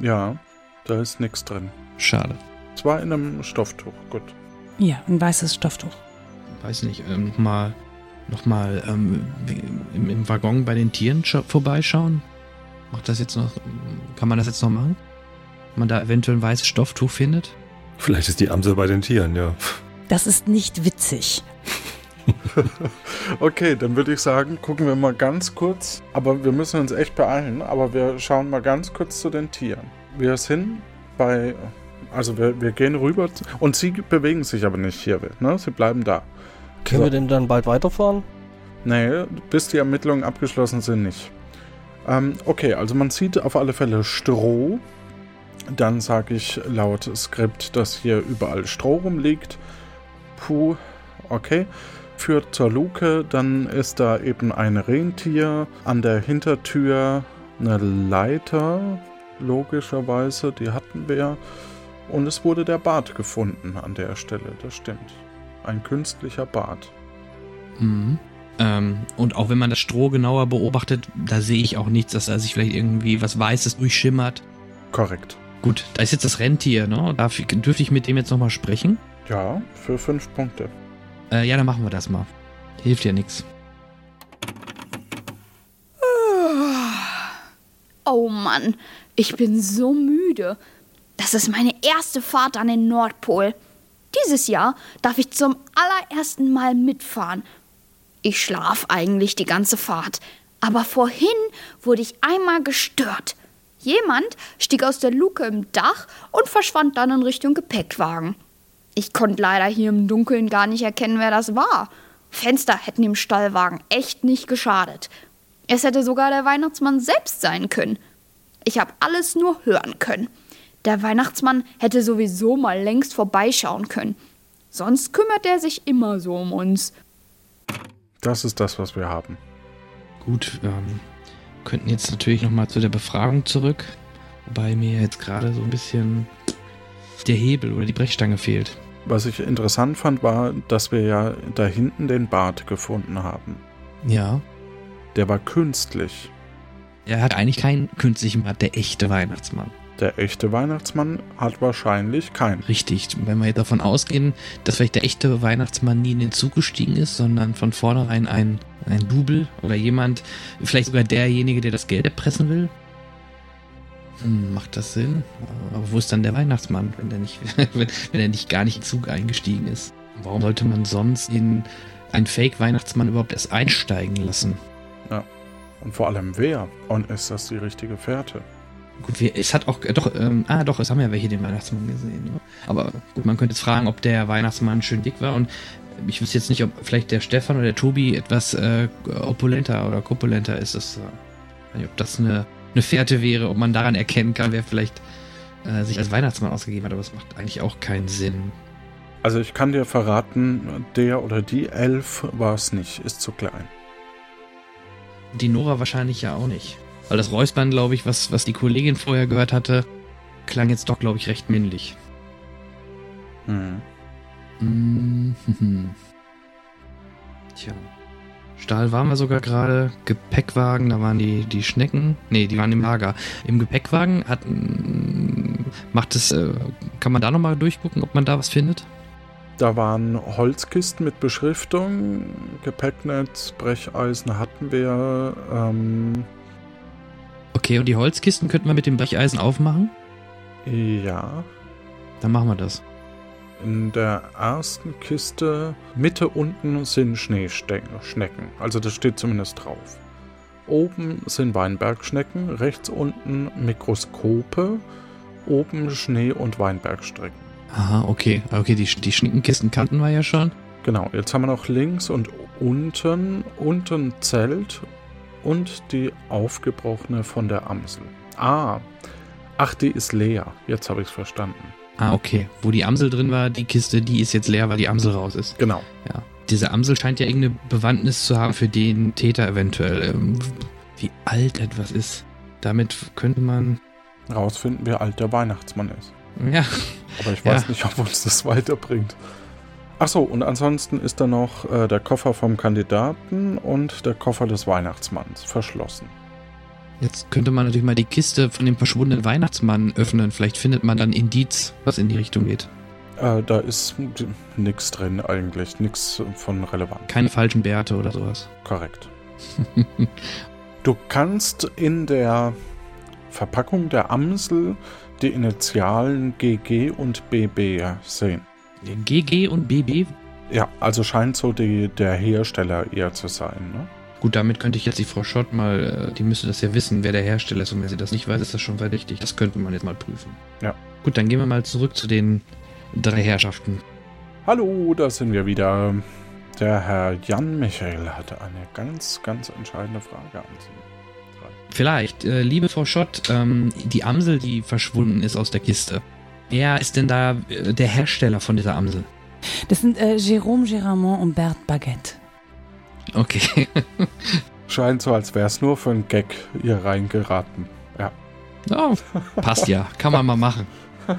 Ja, da ist nichts drin. Schade. Es war in einem Stofftuch, gut. Ja, ein weißes Stofftuch. Weiß nicht, ähm, nochmal nochmal ähm, im, im, Waggon bei den Tieren vorbeischauen? Macht das jetzt noch, kann man das jetzt noch machen? Wenn man da eventuell ein weißes Stofftuch findet? Vielleicht ist die Amsel bei den Tieren, ja. Das ist nicht witzig. okay, dann würde ich sagen, gucken wir mal ganz kurz. Aber wir müssen uns echt beeilen. Aber wir schauen mal ganz kurz zu den Tieren. Wir sind bei Also wir, wir gehen rüber und sie bewegen sich aber nicht hier, ne? Sie bleiben da. Können So. wir denn dann bald weiterfahren? Nee, bis die Ermittlungen abgeschlossen sind, nicht. Ähm, okay, also man sieht auf alle Fälle Stroh. Dann sage ich laut Skript, dass hier überall Stroh rumliegt. Puh, okay. Führt zur Luke, dann ist da eben ein Rentier. An der Hintertür eine Leiter, logischerweise, die hatten wir. Und es wurde der Bart gefunden an der Stelle, das stimmt. Ein künstlicher Bart. Mhm. Ähm, und auch wenn man das Stroh genauer beobachtet, da sehe ich auch nichts, dass da sich vielleicht irgendwie was Weißes durchschimmert. Korrekt. Gut, da ist jetzt das Rentier, ne? Darf ich, dürfte ich mit dem jetzt nochmal sprechen? Ja, für fünf Punkte. Äh, ja, dann machen wir das mal. Hilft ja nichts. Oh Mann, ich bin so müde. Das ist meine erste Fahrt an den Nordpol. Dieses Jahr darf ich zum allerersten Mal mitfahren. Ich schlaf eigentlich die ganze Fahrt, aber vorhin wurde ich einmal gestört. Jemand stieg aus der Luke im Dach und verschwand dann in Richtung Gepäckwagen. Ich konnte leider hier im Dunkeln gar nicht erkennen, wer das war. Fenster hätten dem Stallwagen echt nicht geschadet. Es hätte sogar der Weihnachtsmann selbst sein können. Ich habe alles nur hören können. Der Weihnachtsmann hätte sowieso mal längst vorbeischauen können. Sonst kümmert er sich immer so um uns. Das ist das, was wir haben. Gut, ähm, könnten jetzt natürlich nochmal zu der Befragung zurück. Wobei mir jetzt gerade so ein bisschen der Hebel oder die Brechstange fehlt. Was ich interessant fand, war, dass wir ja da hinten den Bart gefunden haben. Ja. Der war künstlich. Er hat eigentlich keinen künstlichen Bart, der echte Weihnachtsmann. Der echte Weihnachtsmann hat wahrscheinlich keinen. Richtig, wenn wir davon ausgehen, dass vielleicht der echte Weihnachtsmann nie in den Zug gestiegen ist, sondern von vornherein ein, ein Double oder jemand, vielleicht sogar derjenige, der das Geld erpressen will. Hm, macht das Sinn? Aber wo ist dann der Weihnachtsmann, wenn er nicht, wenn, wenn er nicht gar nicht in den Zug eingestiegen ist? Warum sollte man sonst in einen Fake-Weihnachtsmann überhaupt erst einsteigen lassen? Ja. Und vor allem wer? Und ist das die richtige Fährte? Gut, wir, es hat auch, äh, doch, ähm, ah doch, es haben ja welche den Weihnachtsmann gesehen. Ne? Aber gut, man könnte jetzt fragen, ob der Weihnachtsmann schön dick war und ich wüsste jetzt nicht, ob vielleicht der Stefan oder der Tobi etwas äh, opulenter oder korpulenter ist. Das, äh, ob das eine, eine Fährte wäre, ob man daran erkennen kann, wer vielleicht äh, sich als Weihnachtsmann ausgegeben hat, aber es macht eigentlich auch keinen Sinn. Also ich kann dir verraten, der oder die Elf war es nicht, ist zu klein. Die Nora wahrscheinlich ja auch nicht. Weil das Räuspern, glaube ich, was, was die Kollegin vorher gehört hatte, klang jetzt doch, glaube ich, recht männlich. Hm. Mhm. Tja. Stahl waren wir sogar gerade. Gepäckwagen, da waren die, die Schnecken. Nee, die waren im Lager. Im Gepäckwagen hat, mm, macht es, äh, kann man da nochmal durchgucken, ob man da was findet? Da waren Holzkisten mit Beschriftung, Gepäcknetz, Brecheisen hatten wir. Ähm, Okay, und die Holzkisten könnten wir mit dem Brecheisen aufmachen? ja, Dann machen wir das. In der ersten Kiste Mitte unten sind Schneeschnecken. Also das steht zumindest drauf. Oben sind Weinbergschnecken, rechts unten Mikroskope, oben Schnee- und Weinbergstrecken. Aha, okay. Okay, die, die Schneckenkisten kannten wir ja schon. Genau, jetzt haben wir noch links und unten, unten Zelt und die aufgebrochene von der Amsel. Ah, ach, die ist leer. Jetzt habe ich es verstanden. Ah, okay. Wo die Amsel drin war, die Kiste, die ist jetzt leer, weil die Amsel raus ist. Genau. Ja. Diese Amsel scheint ja irgendeine Bewandtnis zu haben für den Täter eventuell. Ähm, wie alt etwas ist. Damit könnte man. Rausfinden, wie alt der Weihnachtsmann ist. Ja. Aber ich weiß Ja. nicht, ob uns das weiterbringt. Ach so, und ansonsten ist da noch äh, der Koffer vom Kandidaten und der Koffer des Weihnachtsmanns verschlossen. Jetzt könnte man natürlich mal die Kiste von dem verschwundenen Weihnachtsmann öffnen. Vielleicht findet man dann Indiz, was in die Richtung geht. Äh, da ist nichts drin eigentlich, nichts von relevant. Keine falschen Bärte oder sowas. Korrekt. Du kannst in der Verpackung der Amsel die Initialen GG und BB sehen. GG und BB? Ja, also scheint so die, der Hersteller eher zu sein. Ne? Gut, damit könnte ich jetzt die Frau Schott mal, äh, die müsste das ja wissen, wer der Hersteller ist. Und wenn sie das nicht weiß, ist das schon verdächtig. Das könnte man jetzt mal prüfen. Ja. Gut, dann gehen wir mal zurück zu den drei Herrschaften. Hallo, da sind wir wieder. Der Herr Jan Michael hatte eine ganz, ganz entscheidende Frage an Sie. Vielleicht, äh, liebe Frau Schott, ähm, die Amsel, die verschwunden ist aus der Kiste. Wer ist denn da äh, der Hersteller von dieser Amsel? Das sind äh, Jérôme Géramont und Bert Baguette. Okay. Scheint so, als wäre es nur für einen Gag hier reingeraten. Ja. Oh, passt ja. Kann man mal machen.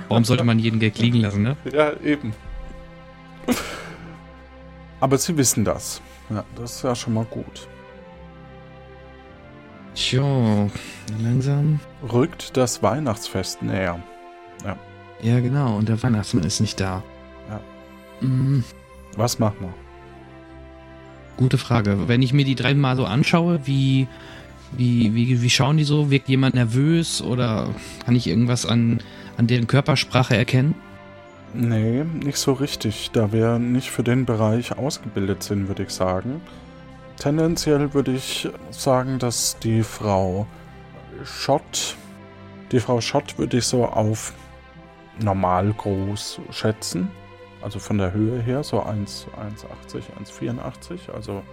Warum sollte man jeden Gag liegen lassen, ne? Ja, eben. Aber Sie wissen das. Ja, das ist ja schon mal gut. Tja, langsam. Rückt das Weihnachtsfest näher. Ja. Ja, genau. Und der Weihnachtsmann ist nicht da. Ja. Mhm. Was machen wir? Gute Frage. Wenn ich mir die drei mal so anschaue, wie, wie, wie, wie schauen die so? Wirkt jemand nervös oder kann ich irgendwas an, an deren Körpersprache erkennen? Nee, nicht so richtig, da wir nicht für den Bereich ausgebildet sind, würde ich sagen. Tendenziell würde ich sagen, dass die Frau Schott, die Frau Schott würde ich so auf normal groß schätzen. Also von der Höhe her so 1,80, 1,84. Also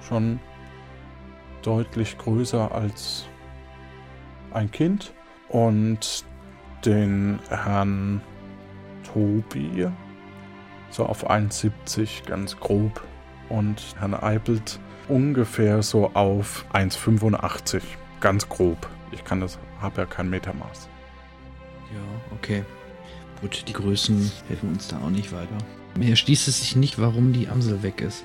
schon deutlich größer als ein Kind. Und den Herrn Tobi so auf 1,70 ganz grob. Und Herrn Eibelt ungefähr so auf 1,85 ganz grob. Ich kann das, habe ja kein Metermaß. Ja, okay. Gut, die Größen helfen uns da auch nicht weiter. Mir erschließt es sich nicht, warum die Amsel weg ist.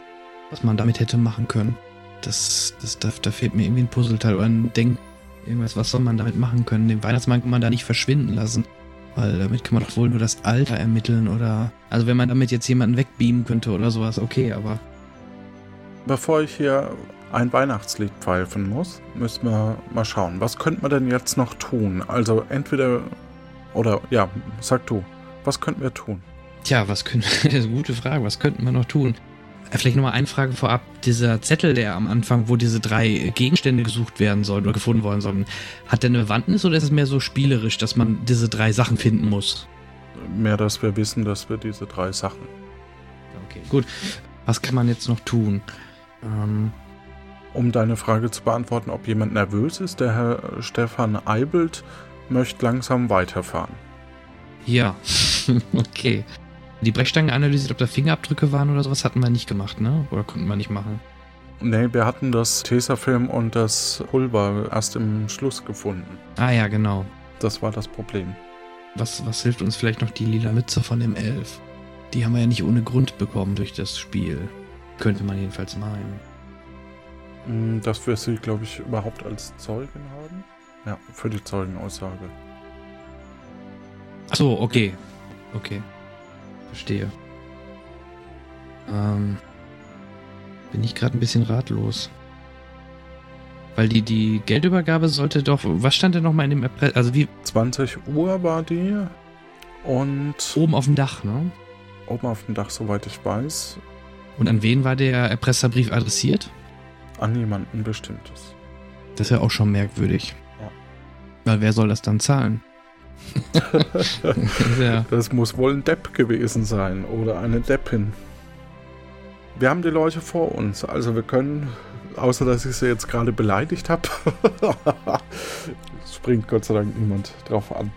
Was man damit hätte machen können. Das, das, da, da fehlt mir irgendwie ein Puzzleteil oder ein Denk. Irgendwas, was soll man damit machen können? Den Weihnachtsmann kann man da nicht verschwinden lassen. Weil damit kann man doch wohl nur das Alter ermitteln oder. Also wenn man damit jetzt jemanden wegbeamen könnte oder sowas, okay, aber. Bevor ich hier ein Weihnachtslied pfeifen muss, müssen wir mal schauen. Was könnte man denn jetzt noch tun? Also entweder. Oder ja, sag du. Was könnten wir tun? Tja, was können wir. Das ist eine gute Frage. Was könnten wir noch tun? Äh, Vielleicht nochmal eine Frage vorab. Dieser Zettel, der am Anfang, wo diese drei Gegenstände gesucht werden sollen oder gefunden worden sollen, hat der eine Bewandtnis oder ist es mehr so spielerisch, dass man diese drei Sachen finden muss? Mehr, dass wir wissen, dass wir diese drei Sachen. Okay, gut. Was kann man jetzt noch tun? Ähm, Um deine Frage zu beantworten, ob jemand nervös ist, der Herr Stefan Eibelt möchte langsam weiterfahren. ja, okay. Die Brechstange analysiert, ob da Fingerabdrücke waren oder sowas, hatten wir nicht gemacht, ne? Oder konnten wir nicht machen? Nee, wir hatten das Tesafilm und das Pulver erst im Schluss gefunden. Ah ja, genau. Das war das Problem. Was, was hilft uns vielleicht noch die lila Mütze von dem Elf? Die haben wir ja nicht ohne Grund bekommen durch das Spiel. Könnte man jedenfalls meinen. Mm, Dass wir sie, glaube ich, überhaupt als Zeugen haben? Ja, für die Zeugenaussage. Ach so, okay. Okay. Verstehe. Ähm, bin ich gerade ein bisschen ratlos. Weil die, die Geldübergabe sollte doch. Was stand denn nochmal in dem Erpress Also wie. 20 Uhr war die und Oben auf dem Dach, ne? oben auf dem Dach, soweit ich weiß, Und an wen war der Erpresserbrief adressiert? an jemanden Bestimmtes. Das ist ja auch schon merkwürdig. Weil wer soll das dann zahlen? ja. Das muss wohl ein Depp gewesen sein oder eine Deppin. Wir haben die Leute vor uns, also wir können, außer dass ich sie jetzt gerade beleidigt habe, springt Gott sei Dank niemand drauf an.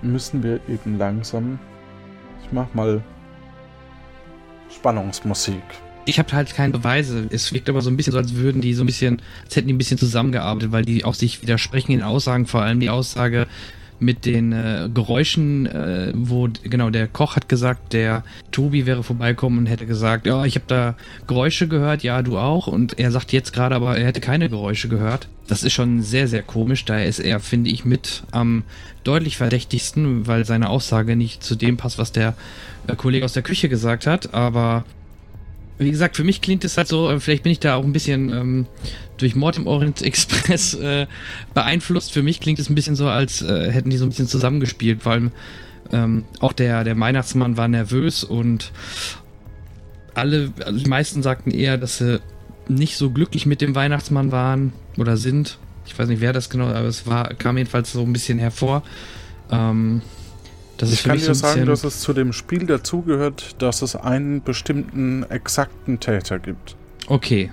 Müssen wir eben langsam. Ich mach mal Spannungsmusik. Ich habe halt keine Beweise. Es wirkt aber so ein bisschen so, als würden die so ein bisschen, als hätten die ein bisschen zusammengearbeitet, weil die auch sich widersprechen in Aussagen, vor allem die Aussage mit den äh, Geräuschen, äh, wo genau der Koch hat gesagt, der Tobi wäre vorbeikommen und hätte gesagt, ja, ich habe da Geräusche gehört, ja, du auch. Und er sagt jetzt gerade, aber er hätte keine Geräusche gehört. Das ist schon sehr, sehr komisch. Da ist er, finde ich, mit am deutlich verdächtigsten, weil seine Aussage nicht zu dem passt, was der äh, Kollege aus der Küche gesagt hat. Aber wie gesagt, für mich klingt es halt so, äh, vielleicht bin ich da auch ein bisschen ähm, durch Mord im Orient Express äh, beeinflusst. Für mich klingt es ein bisschen so, als äh, hätten die so ein bisschen zusammengespielt. Allem ähm, auch der, der Weihnachtsmann war nervös und alle, also die meisten sagten eher, dass sie nicht so glücklich mit dem Weihnachtsmann waren oder sind. Ich weiß nicht, wer das genau, aber es war, kam jedenfalls so ein bisschen hervor. Ähm, das ich kann dir sagen, dass es zu dem Spiel dazugehört, dass es einen bestimmten exakten Täter gibt. Okay,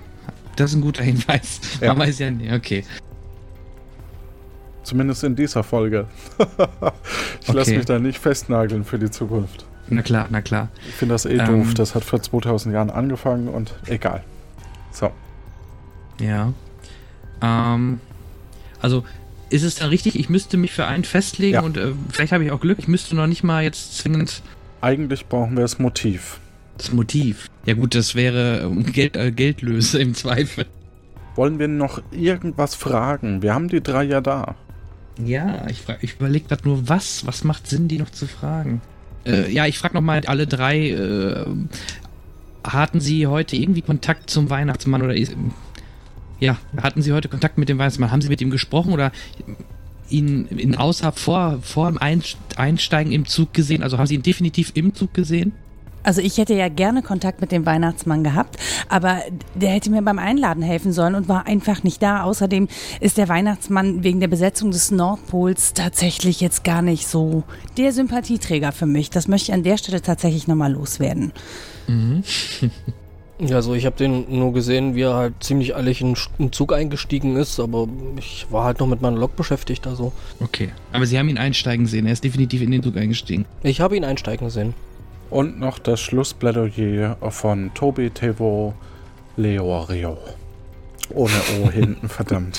das ist ein guter Hinweis. Ja. Man weiß ja nicht, okay. Zumindest in dieser Folge. ich lasse Okay. mich da nicht festnageln für die Zukunft. Na klar, na klar. Ich finde das eh Ähm. doof. Das hat vor 2000 Jahren angefangen und egal. So. Ja. Ähm, also ist es dann richtig, ich müsste mich für einen festlegen Ja. und äh, vielleicht habe ich auch Glück, ich müsste noch nicht mal jetzt zwingend Eigentlich brauchen wir das Motiv. das Motiv. Ja gut, das wäre Geld, äh, Geldlöse im Zweifel. Wollen wir noch irgendwas fragen? Wir haben die drei ja da. Ja, ich, ich überlege gerade nur, was, was macht Sinn, die noch zu fragen? Äh, ja, ich frage nochmal alle drei, äh, hatten sie heute irgendwie Kontakt zum Weihnachtsmann oder ja, hatten sie heute Kontakt mit dem Weihnachtsmann? Haben sie mit ihm gesprochen oder ihn in außer vor, vor dem Einst- Einsteigen im Zug gesehen? Also haben sie ihn definitiv im Zug gesehen? Also ich hätte ja gerne Kontakt mit dem Weihnachtsmann gehabt, aber der hätte mir beim Einladen helfen sollen und war einfach nicht da. Außerdem ist der Weihnachtsmann wegen der Besetzung des Nordpols tatsächlich jetzt gar nicht so der Sympathieträger für mich. Das möchte ich an der Stelle tatsächlich nochmal loswerden. Ja, also ich habe den nur gesehen, wie er halt ziemlich eilig in den Zug eingestiegen ist, aber ich war halt noch mit meiner Lok beschäftigt, also Okay. Aber sie haben ihn einsteigen sehen. Er ist definitiv in den Zug eingestiegen. ich habe ihn einsteigen sehen. Und noch das Schlussplädoyer von Tobi Tevo Leorio. Ohne O hinten, verdammt.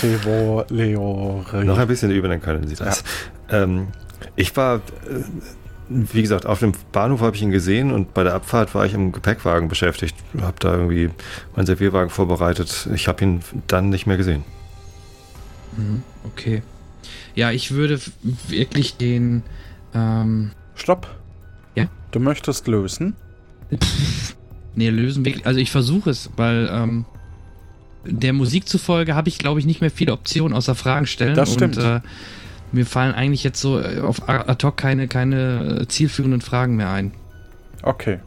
Tevo Leorio. Noch ein bisschen üben, dann können Sie das. Ähm, ich war, äh, wie gesagt, auf dem Bahnhof habe ich ihn gesehen und bei der Abfahrt war ich im Gepäckwagen beschäftigt. Habe da irgendwie meinen Servierwagen vorbereitet. Ich habe ihn dann nicht mehr gesehen. Mhm, Okay. Ja, ich würde wirklich den. Ähm, Stopp. Ja? Du möchtest lösen? nee, lösen wirklich. Also ich versuche es, weil ähm, der Musik zufolge habe ich, glaube ich, nicht mehr viele Optionen außer Fragen stellen. Das stimmt. Und äh, mir fallen eigentlich jetzt so äh, auf ad hoc keine, keine äh, zielführenden Fragen mehr ein. Okay.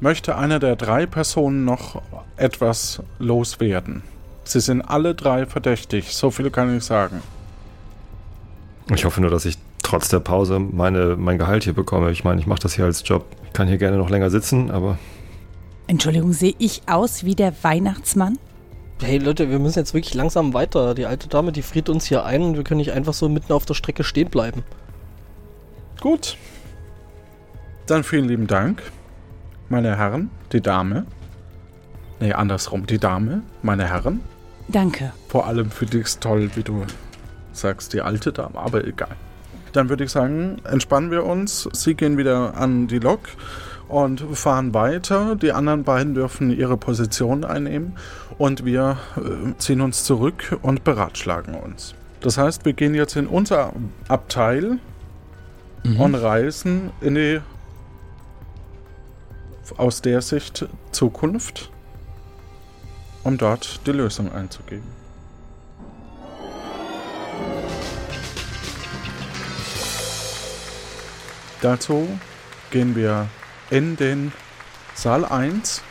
Möchte einer der drei Personen noch etwas loswerden? Sie sind alle drei verdächtig, so viel kann ich sagen. Ich hoffe nur, dass ich trotz der Pause meine, mein Gehalt hier bekomme. Ich meine, ich mache das hier als Job. Ich kann hier gerne noch länger sitzen, aber Entschuldigung, sehe ich aus wie der Weihnachtsmann? Hey Leute, wir müssen jetzt wirklich langsam weiter. Die alte Dame, die friert uns hier ein und wir können nicht einfach so mitten auf der Strecke stehen bleiben. Gut. Dann vielen lieben Dank, meine Herren, die Dame. Nee, andersrum, die Dame, meine Herren. Danke. Vor allem für dich ist toll, wie du sagst, die alte Dame, aber egal. Dann würde ich sagen, entspannen wir uns. Sie gehen wieder an die Lok und fahren weiter. Die anderen beiden dürfen ihre Position einnehmen und wir äh, ziehen uns zurück und beratschlagen uns. Das heißt, wir gehen jetzt in unser Abteil und reisen in die aus der Sicht Zukunft, um dort die Lösung einzugeben. Dazu gehen wir in den Saal 1,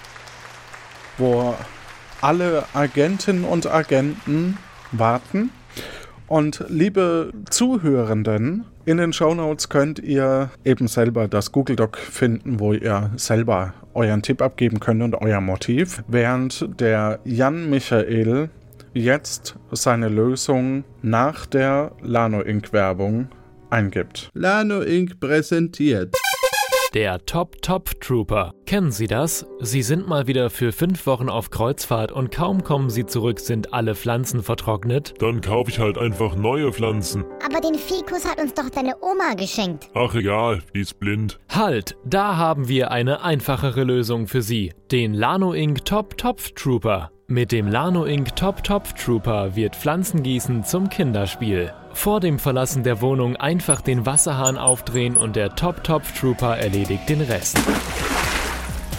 wo alle Agentinnen und Agenten warten. Und liebe Zuhörenden, in den Shownotes könnt ihr eben selber das Google Doc finden, wo ihr selber euren Tipp abgeben könnt und euer Motiv, während der Jan Michael jetzt seine Lösung nach der Lano Inc. Werbung eingibt. Lano Inc. präsentiert. Der Top Top Trooper. Kennen Sie das? Sie sind mal wieder für fünf Wochen auf Kreuzfahrt und kaum kommen Sie zurück, sind alle Pflanzen vertrocknet. Dann kaufe ich halt einfach neue Pflanzen. Aber den Fikus hat uns doch deine Oma geschenkt. Ach egal, die ist blind. Halt, da haben wir eine einfachere Lösung für Sie. Den Lano Inc. Top Topf Trooper. Mit dem Lano Inc. Top Topf Trooper wird Pflanzengießen zum Kinderspiel. Vor dem Verlassen der Wohnung einfach den Wasserhahn aufdrehen und der Top Topf Trooper erledigt den Rest.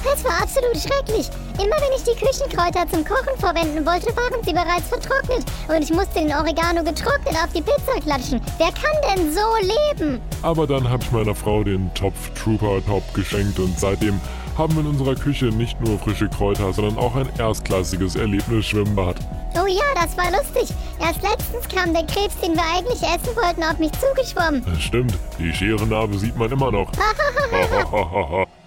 Das war absolut schrecklich. Immer wenn ich die Küchenkräuter zum Kochen verwenden wollte, waren sie bereits vertrocknet. Und ich musste den Oregano getrocknet auf die Pizza klatschen. Wer kann denn so leben? Aber dann habe ich meiner Frau den Topf Trooper Top geschenkt und seitdem haben in unserer Küche nicht nur frische Kräuter, sondern auch ein erstklassiges Erlebnisschwimmbad. Oh ja, das war lustig. Erst letztens kam der Krebs, den wir eigentlich essen wollten, auf mich zugeschwommen. Das stimmt, die Scherennarbe sieht man immer noch.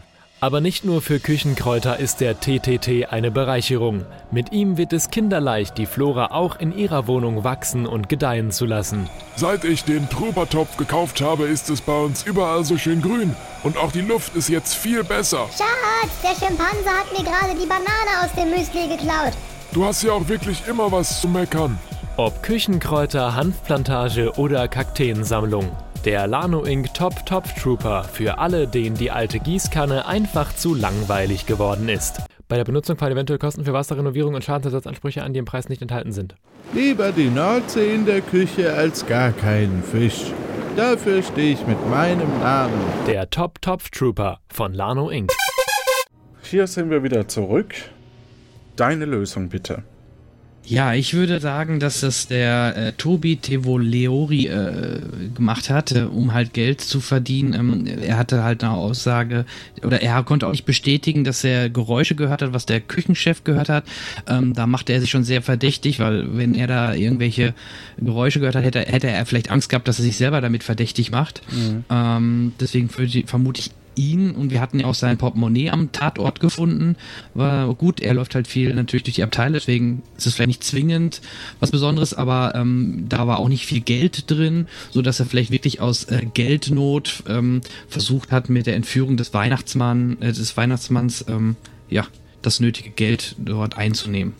Aber nicht nur für Küchenkräuter ist der TTT eine Bereicherung. Mit ihm wird es kinderleicht, die Flora auch in ihrer Wohnung wachsen und gedeihen zu lassen. Seit ich den Trübertopf gekauft habe, ist es bei uns überall so schön grün. Und auch die Luft ist jetzt viel besser. Schatz, der Schimpanse hat mir gerade die Banane aus dem Müsli geklaut. Du hast ja auch wirklich immer was zu meckern. Ob Küchenkräuter, Hanfplantage oder Kakteensammlung. Der Lano Inc. Top Top Trooper für alle, denen die alte Gießkanne einfach zu langweilig geworden ist. Bei der Benutzung fallen eventuell Kosten für Wasserrenovierung und Schadensersatzansprüche an, die im Preis nicht enthalten sind. Lieber die Nordsee in der Küche als gar keinen Fisch. Dafür stehe ich mit meinem Namen. Der Top Top Trooper von Lano Inc. Hier sind wir wieder zurück. Deine Lösung bitte. Ja, ich würde sagen, dass das der äh, Tobi Tevoleori äh, gemacht hat, äh, um halt Geld zu verdienen. Ähm, er hatte halt eine Aussage, oder er konnte auch nicht bestätigen, dass er Geräusche gehört hat, was der Küchenchef gehört hat. Ähm, da machte er sich schon sehr verdächtig, weil wenn er da irgendwelche Geräusche gehört hat, hätte, hätte er vielleicht Angst gehabt, dass er sich selber damit verdächtig macht. Mhm. Ähm, deswegen vermute ich ihn und wir hatten ja auch sein Portemonnaie am Tatort gefunden. War gut, er läuft halt viel natürlich durch die Abteile, deswegen ist es vielleicht nicht zwingend was Besonderes, aber ähm, da war auch nicht viel Geld drin, so dass er vielleicht wirklich aus äh, Geldnot ähm, versucht hat, mit der Entführung des Weihnachtsmann, äh, des Weihnachtsmanns, ähm, ja, das nötige Geld dort einzunehmen.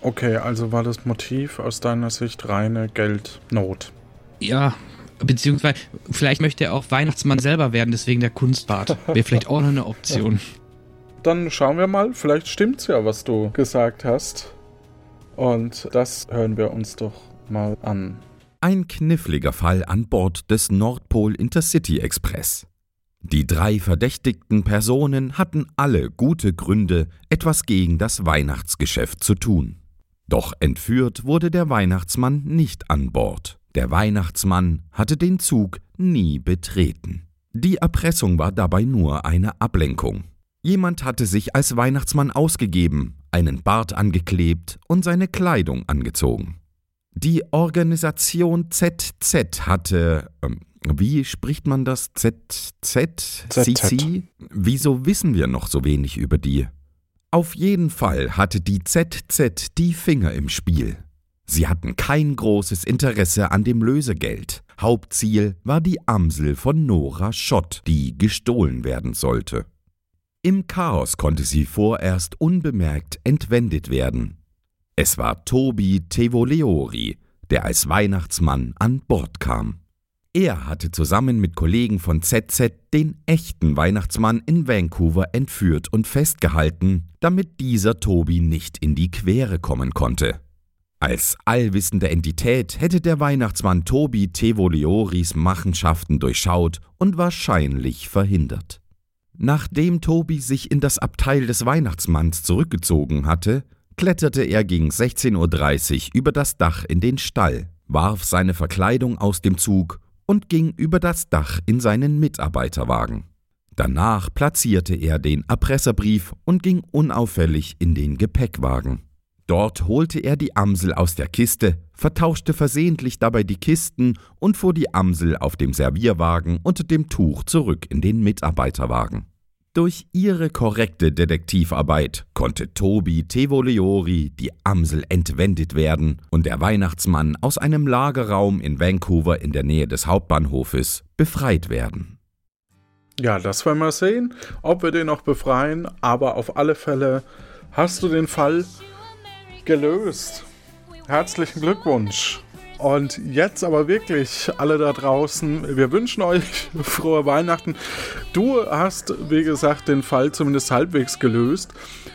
Okay, also war das Motiv aus deiner Sicht reine Geldnot. Ja, beziehungsweise vielleicht möchte er auch Weihnachtsmann selber werden, deswegen der Kunstbart. Wäre vielleicht auch noch eine Option. Dann schauen wir mal, vielleicht stimmt's ja, was du gesagt hast. Und das hören wir uns doch mal an. Ein kniffliger Fall an Bord des Nordpol Intercity Express. Die drei verdächtigten Personen hatten alle gute Gründe, etwas gegen das Weihnachtsgeschäft zu tun. Doch entführt wurde der Weihnachtsmann nicht an Bord. Der Weihnachtsmann hatte den Zug nie betreten. Die Erpressung war dabei nur eine Ablenkung. Jemand hatte sich als Weihnachtsmann ausgegeben, einen Bart angeklebt und seine Kleidung angezogen. Die Organisation ZZ hatte, ähm, wie spricht man das? ZZ? CC? Wieso wissen wir noch so wenig über die? Auf jeden Fall hatte die ZZ die Finger im Spiel. Sie hatten kein großes Interesse an dem Lösegeld. Hauptziel war die Amsel von Nora Schott, die gestohlen werden sollte. Im Chaos konnte sie vorerst unbemerkt entwendet werden. Es war Tobi Tevoleori, der als Weihnachtsmann an Bord kam. Er hatte zusammen mit Kollegen von ZZ den echten Weihnachtsmann in Vancouver entführt und festgehalten, damit dieser Tobi nicht in die Quere kommen konnte. Als allwissende Entität hätte der Weihnachtsmann Tobi Tevolioris Machenschaften durchschaut und wahrscheinlich verhindert. Nachdem Tobi sich in das Abteil des Weihnachtsmanns zurückgezogen hatte, kletterte er gegen 16.30 Uhr über das Dach in den Stall, warf seine Verkleidung aus dem Zug und ging über das Dach in seinen Mitarbeiterwagen. Danach platzierte er den Erpresserbrief und ging unauffällig in den Gepäckwagen. Dort holte er die Amsel aus der Kiste, vertauschte versehentlich dabei die Kisten und fuhr die Amsel auf dem Servierwagen unter dem Tuch zurück in den Mitarbeiterwagen. Durch ihre korrekte Detektivarbeit konnte Tobi Tevoleori die Amsel entwendet werden und der Weihnachtsmann aus einem Lagerraum in Vancouver in der Nähe des Hauptbahnhofes befreit werden. Ja, das werden wir sehen, ob wir den noch befreien, aber auf alle Fälle hast du den Fall gelöst. Herzlichen Glückwunsch. Und jetzt aber wirklich alle da draußen, wir wünschen euch frohe Weihnachten. Du hast, wie gesagt, den Fall zumindest halbwegs gelöst.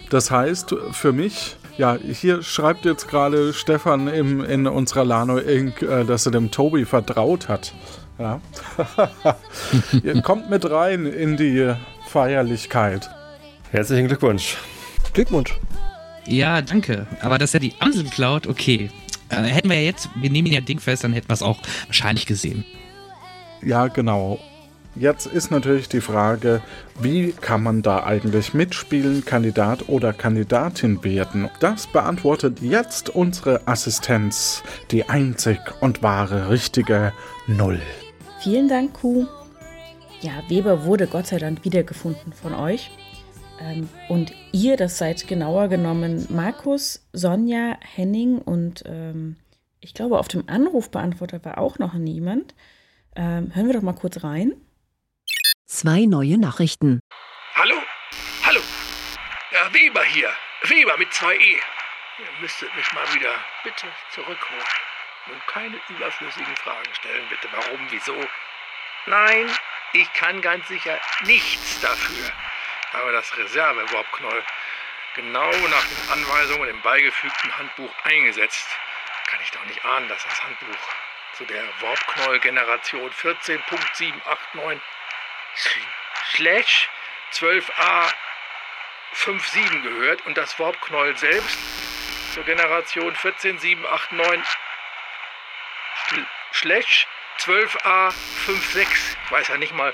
Das heißt, für mich, ja, hier schreibt jetzt gerade Stefan im, in unserer Lano Inc., äh, dass er dem Tobi vertraut hat. Ja. Ihr kommt mit rein in die Feierlichkeit. Herzlichen Glückwunsch. Glückwunsch. Ja, danke. Aber dass er die Amsel klaut, okay. Äh, hätten wir ja jetzt, wir nehmen ihn ja dingfest, dann hätten wir es auch wahrscheinlich gesehen. Ja, genau. Jetzt ist natürlich die Frage, wie kann man da eigentlich mitspielen, Kandidat oder Kandidatin werden? Das beantwortet jetzt unsere Assistenz, die einzig und wahre richtige Null. Vielen Dank, Kuh. Ja, Weber wurde Gott sei Dank wiedergefunden von euch. Ähm, und ihr, das seid genauer genommen Markus, Sonja, Henning und ähm, ich glaube, auf dem Anrufbeantworter war auch noch niemand. Ähm, hören wir doch mal kurz rein. Zwei neue Nachrichten. Hallo? Hallo? Ja, Weber hier. Weber mit zwei E. Ihr müsstet mich mal wieder bitte zurückholen. Und keine überflüssigen Fragen stellen, bitte. Warum, wieso? Nein, ich kann ganz sicher nichts dafür. Aber das Reserve-Warpknoll genau nach den Anweisungen im beigefügten Handbuch eingesetzt. Kann ich doch nicht ahnen, dass das Handbuch zu der Warpknoll-Generation 14.789 slash 12a 57 gehört und das Warpknoll selbst zur Generation 14789 slash 12a 56. Ich weiß ja nicht mal,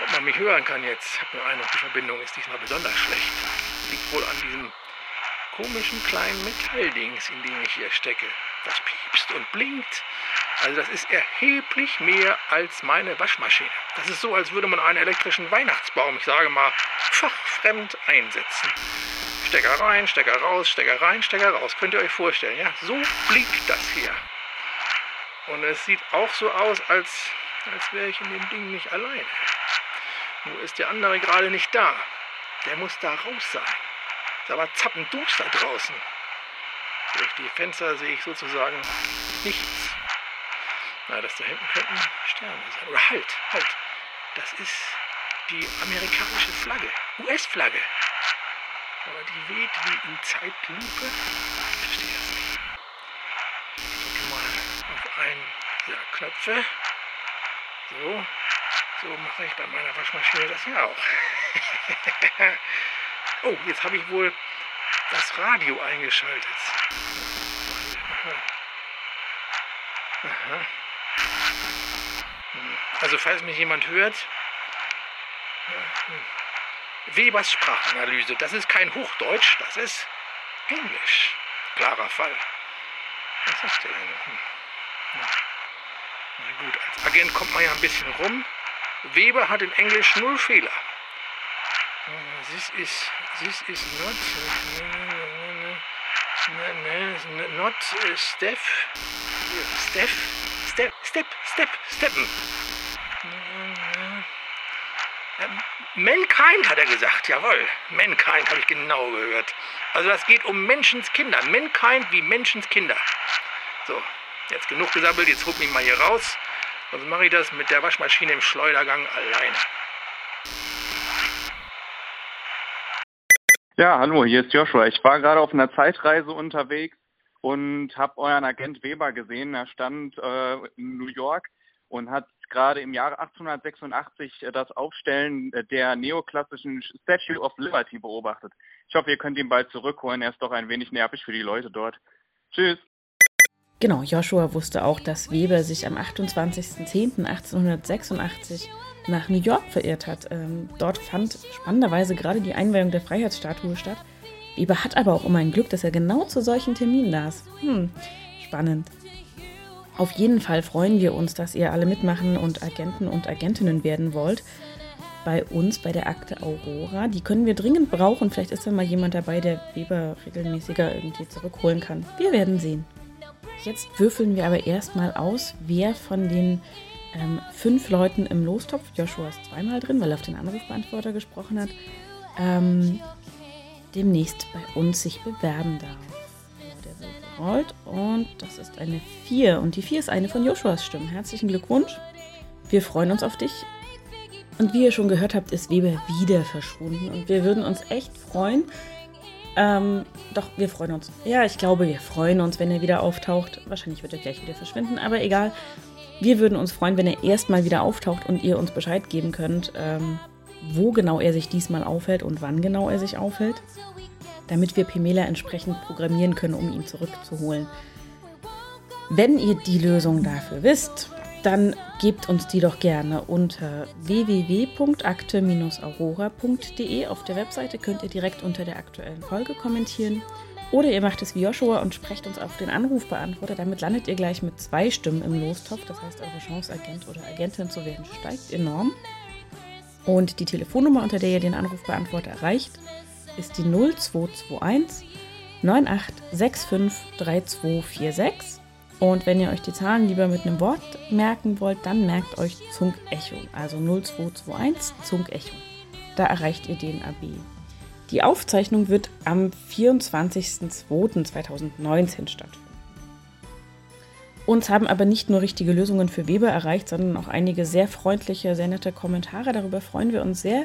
ob man mich hören kann jetzt. Ich habe einen und die Verbindung ist diesmal besonders schlecht. Liegt wohl an diesem komischen kleinen Metalldings, in dem ich hier stecke. Das piepst und blinkt. Also das ist erheblich mehr als meine Waschmaschine. Das ist so, als würde man einen elektrischen Weihnachtsbaum, ich sage mal, fachfremd einsetzen. Stecker rein, Stecker raus, Stecker rein, Stecker raus. Könnt ihr euch vorstellen, ja? So blinkt das hier. Und es sieht auch so aus, als, als wäre ich in dem Ding nicht alleine. Nur ist der andere gerade nicht da. Der muss da raus sein. Ist aber zappenduster draußen. Durch die Fenster sehe ich sozusagen nichts. Na, das da hinten könnten Sterne sein. Oder halt, halt. Das ist die amerikanische Flagge. US-Flagge. Aber die weht wie in Zeitlupe. Ich verstehe das nicht. Ich drücke mal auf einen dieser Knöpfe. So. So mache ich bei meiner Waschmaschine das ja auch. oh, jetzt habe ich wohl das Radio eingeschaltet. Also falls mich jemand hört, Webers Sprachanalyse, das ist kein Hochdeutsch, das ist Englisch. Klarer Fall. Was sagt der denn? Hm. Na gut, als Agent kommt man ja ein bisschen rum. Weber hat in Englisch null Fehler. This is, this is not, not Steph, Steph, Step, Step, Step, Steppen. Mankind hat er gesagt, jawohl. Mankind habe ich genau gehört. Also das geht um Menschenskinder. Mankind wie Menschenskinder. So, jetzt genug gesammelt, jetzt holt mich mal hier raus. Sonst mache ich das mit der Waschmaschine im Schleudergang alleine. Ja, hallo, hier ist Joshua. Ich war gerade auf einer Zeitreise unterwegs und habe euren Agent Weber gesehen. Er stand äh, in New York und hat gerade im Jahre 1886 äh, das Aufstellen äh, der neoklassischen Statue of Liberty beobachtet. Ich hoffe, ihr könnt ihn bald zurückholen. Er ist doch ein wenig nervig für die Leute dort. Tschüss. Genau, Joshua wusste auch, dass Weber sich am 28.10.1886 nach New York verirrt hat. Ähm, dort fand spannenderweise gerade die Einweihung der Freiheitsstatue statt. Weber hat aber auch immer ein Glück, dass er genau zu solchen Terminen las. Hm, spannend. Auf jeden Fall freuen wir uns, dass ihr alle mitmachen und Agenten und Agentinnen werden wollt. Bei uns, bei der Akte Aurora. Die können wir dringend brauchen. Vielleicht ist da mal jemand dabei, der Weber regelmäßiger irgendwie zurückholen kann. Wir werden sehen. Jetzt würfeln wir aber erstmal aus, wer von den ähm, fünf Leuten im Lostopf, Joshua ist zweimal drin, weil er auf den Anrufbeantworter gesprochen hat, ähm, demnächst bei uns sich bewerben darf. Der wird gerollt und das ist eine 4 und die 4 ist eine von Joshuas Stimmen. Herzlichen Glückwunsch. Wir freuen uns auf dich. Und wie ihr schon gehört habt, ist Weber wieder verschwunden und wir würden uns echt freuen, ähm, doch, wir freuen uns. Ja, ich glaube, wir freuen uns, wenn er wieder auftaucht. Wahrscheinlich wird er gleich wieder verschwinden, aber egal. Wir würden uns freuen, wenn er erstmal wieder auftaucht und ihr uns Bescheid geben könnt, ähm, wo genau er sich diesmal aufhält und wann genau er sich aufhält, damit wir Pimela entsprechend programmieren können, um ihn zurückzuholen. Wenn ihr die Lösung dafür wisst, dann gebt uns die doch gerne unter www.akte-aurora.de. Auf der Webseite könnt ihr direkt unter der aktuellen Folge kommentieren. Oder ihr macht es wie Joshua und sprecht uns auf den Anrufbeantworter. Damit landet ihr gleich mit zwei Stimmen im Lostopf. Das heißt, eure Chance, Agent oder Agentin zu werden, steigt enorm. Und die Telefonnummer, unter der ihr den Anrufbeantworter erreicht, ist die 0221 9865 3246. Und wenn ihr euch die Zahlen lieber mit einem Wort merken wollt, dann merkt euch Zunk Echo, also 0221 Zunk Echo. Da erreicht ihr den AB. Die Aufzeichnung wird am 24.02.2019 stattfinden. Uns haben aber nicht nur richtige Lösungen für Weber erreicht, sondern auch einige sehr freundliche, sehr nette Kommentare. Darüber freuen wir uns sehr.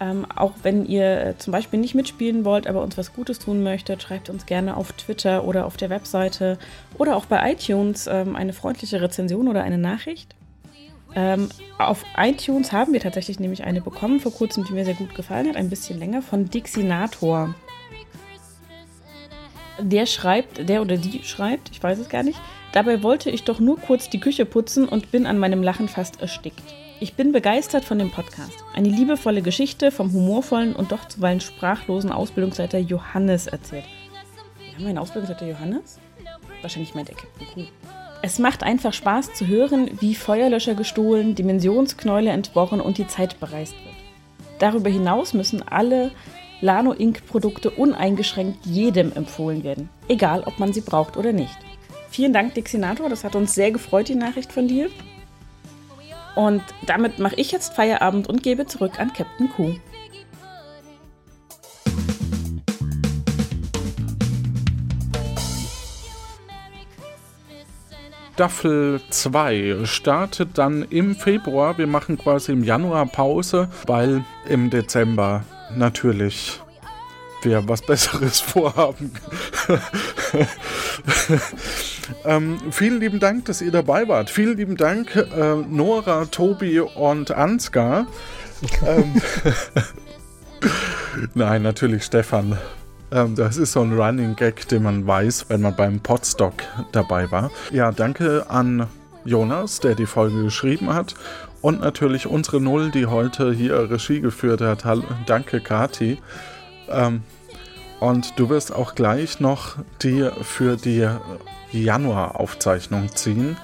Ähm, auch wenn ihr äh, zum Beispiel nicht mitspielen wollt, aber uns was Gutes tun möchtet, schreibt uns gerne auf Twitter oder auf der Webseite oder auch bei iTunes ähm, eine freundliche Rezension oder eine Nachricht. Ähm, auf iTunes haben wir tatsächlich nämlich eine bekommen vor kurzem, die mir sehr gut gefallen hat, ein bisschen länger, von Dixinator. Der schreibt, der oder die schreibt, ich weiß es gar nicht, dabei wollte ich doch nur kurz die Küche putzen und bin an meinem Lachen fast erstickt. Ich bin begeistert von dem Podcast. Eine liebevolle Geschichte vom humorvollen und doch zuweilen sprachlosen Ausbildungsleiter Johannes erzählt. Wir haben einen Ausbildungsleiter Johannes? Wahrscheinlich meint er Captain Cool. Es macht einfach Spaß zu hören, wie Feuerlöscher gestohlen, Dimensionsknäule entworfen und die Zeit bereist wird. Darüber hinaus müssen alle Lano Inc. Produkte uneingeschränkt jedem empfohlen werden, egal ob man sie braucht oder nicht. Vielen Dank, Dixinator, das hat uns sehr gefreut, die Nachricht von dir. Und damit mache ich jetzt Feierabend und gebe zurück an Captain Q. Staffel 2 startet dann im Februar. Wir machen quasi im Januar Pause, weil im Dezember natürlich wir was Besseres vorhaben. ähm, vielen lieben Dank, dass ihr dabei wart. Vielen lieben Dank, äh, Nora, Tobi und Ansgar. ähm, Nein, natürlich Stefan. Ähm, das ist so ein Running Gag, den man weiß, wenn man beim Podstock dabei war. Ja, danke an Jonas, der die Folge geschrieben hat. Und natürlich unsere Null, die heute hier Regie geführt hat. Danke, Kati. Ähm, und du wirst auch gleich noch die für die Januar-Aufzeichnung ziehen.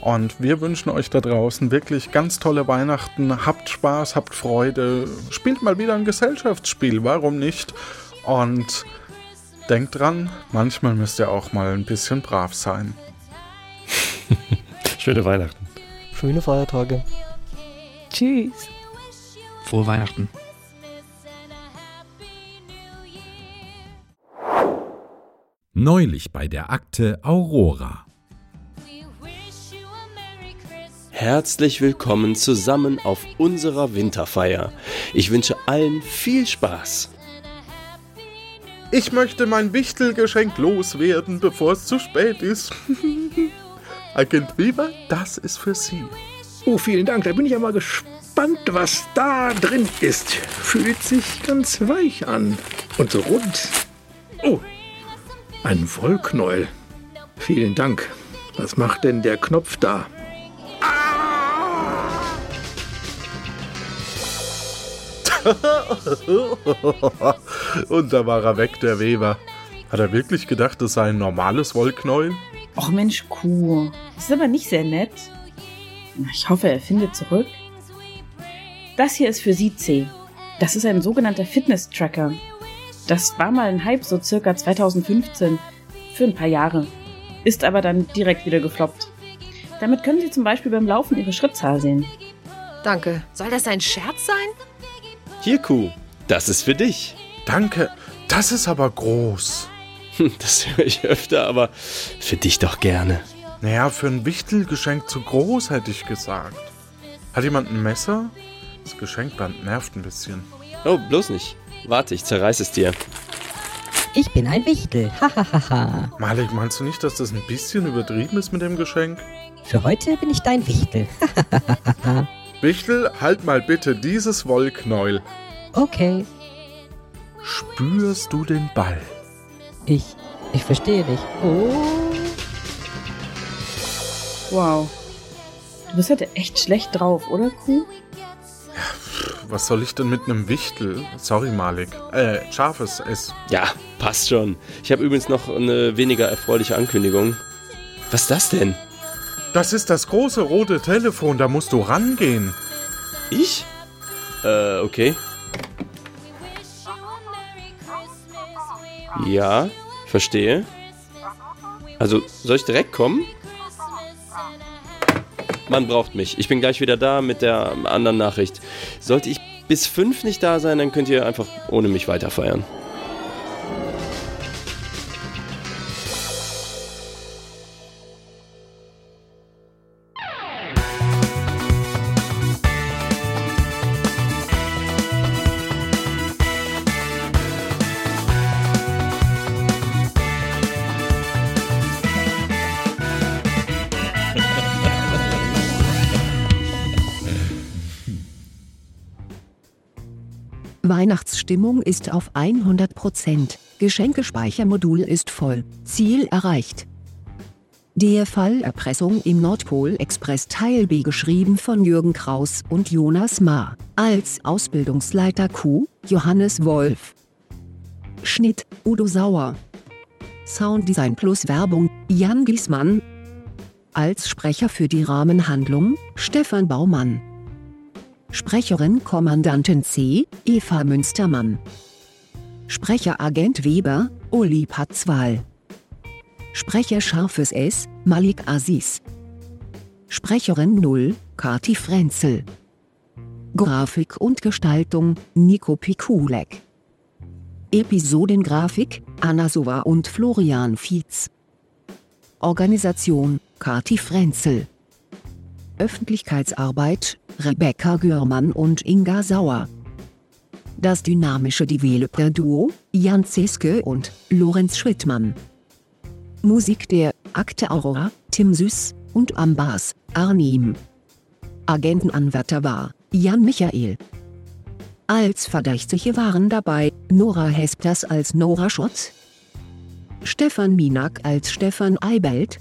Und wir wünschen euch da draußen wirklich ganz tolle Weihnachten. Habt Spaß, habt Freude. Spielt mal wieder ein Gesellschaftsspiel, warum nicht? Und denkt dran, manchmal müsst ihr auch mal ein bisschen brav sein. Schöne Weihnachten. Schöne Feiertage. Tschüss. Frohe Weihnachten. Neulich bei der Akte Aurora. Herzlich willkommen zusammen auf unserer Winterfeier. Ich wünsche allen viel Spaß. Ich möchte mein Wichtelgeschenk loswerden, bevor es zu spät ist. Agent Weber, das ist für Sie. Oh, vielen Dank. Da bin ich ja mal gespannt, was da drin ist. Fühlt sich ganz weich an und so rund. Oh, ein Wollknäuel. Vielen Dank. Was macht denn der Knopf da? Und da war er weg, der Weber. Hat er wirklich gedacht, das sei ein normales Wollknäuel? Och Mensch, Kuh. Das ist aber nicht sehr nett. Ich hoffe, er findet zurück. Das hier ist für Sie, C. Das ist ein sogenannter Fitness-Tracker. Das war mal ein Hype, so circa 2015. Für ein paar Jahre. Ist aber dann direkt wieder gefloppt. Damit können Sie zum Beispiel beim Laufen Ihre Schrittzahl sehen. Danke. Soll das ein Scherz sein? Hier, Kuh, das ist für dich. Danke, das ist aber groß. Das höre ich öfter, aber für dich doch gerne. Naja, für ein Wichtelgeschenk zu groß, hätte ich gesagt. Hat jemand ein Messer? Das Geschenkband nervt ein bisschen. Oh, bloß nicht. Warte, ich zerreiß es dir. Ich bin ein Wichtel. Hahaha. Malik, meinst du nicht, dass das ein bisschen übertrieben ist mit dem Geschenk? Für heute bin ich dein Wichtel. Wichtel, halt mal bitte dieses Wollknäuel. Okay. Spürst du den Ball? Ich. Ich verstehe dich. Oh. Wow. Du bist heute echt schlecht drauf, oder, Kuh? Was soll ich denn mit einem Wichtel? Sorry, Malik. Äh, scharfes S. Ja, passt schon. Ich habe übrigens noch eine weniger erfreuliche Ankündigung. Was ist das denn? Das ist das große rote Telefon, da musst du rangehen. Ich? Äh, okay. Ja, verstehe. Also, soll ich direkt kommen? Man braucht mich. Ich bin gleich wieder da mit der anderen Nachricht. Sollte ich bis fünf nicht da sein, dann könnt ihr einfach ohne mich weiterfeiern. Weihnachtsstimmung ist auf 100%. Geschenkespeichermodul ist voll. Ziel erreicht. Der Fall Erpressung im Nordpol Express Teil B geschrieben von Jürgen Kraus und Jonas Ma. Als Ausbildungsleiter Q, Johannes Wolf. Schnitt, Udo Sauer. Sounddesign plus Werbung, Jan Giesmann. Als Sprecher für die Rahmenhandlung, Stefan Baumann. Sprecherin Kommandantin C, Eva Münstermann. Sprecher Agent Weber, Uli Patzwal. Sprecher Scharfes S, Malik Aziz. Sprecherin 0, Kati Frenzel. Grafik und Gestaltung, Nico Pikulek. Episodengrafik, Anna Sova und Florian Fietz. Organisation, Kati Frenzel. Öffentlichkeitsarbeit, Rebecca Görmann und Inga Sauer. Das dynamische Developer-Duo, Jan Zeske und Lorenz Schrittmann. Musik der Akte Aurora, Tim Süß und am Bass, Arnim. Agentenanwärter war Jan Michael. Als Verdächtige waren dabei Nora Hespers als Nora Schott, Stefan Minak als Stefan Eibelt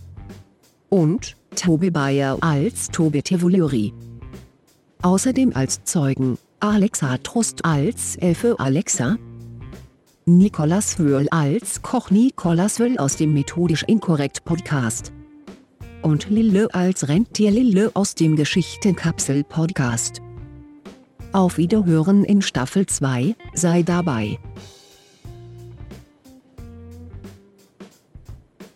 und Tobi Bayer als Tobi Tevoluri. Außerdem als Zeugen Alexa Trust als Elfe Alexa, Nikolas Wöhl als Koch Nikolas Wöhl aus dem Methodisch Inkorrekt Podcast und Lille als Rentier Lille aus dem Geschichtenkapsel Podcast. Auf Wiederhören in Staffel 2, sei dabei.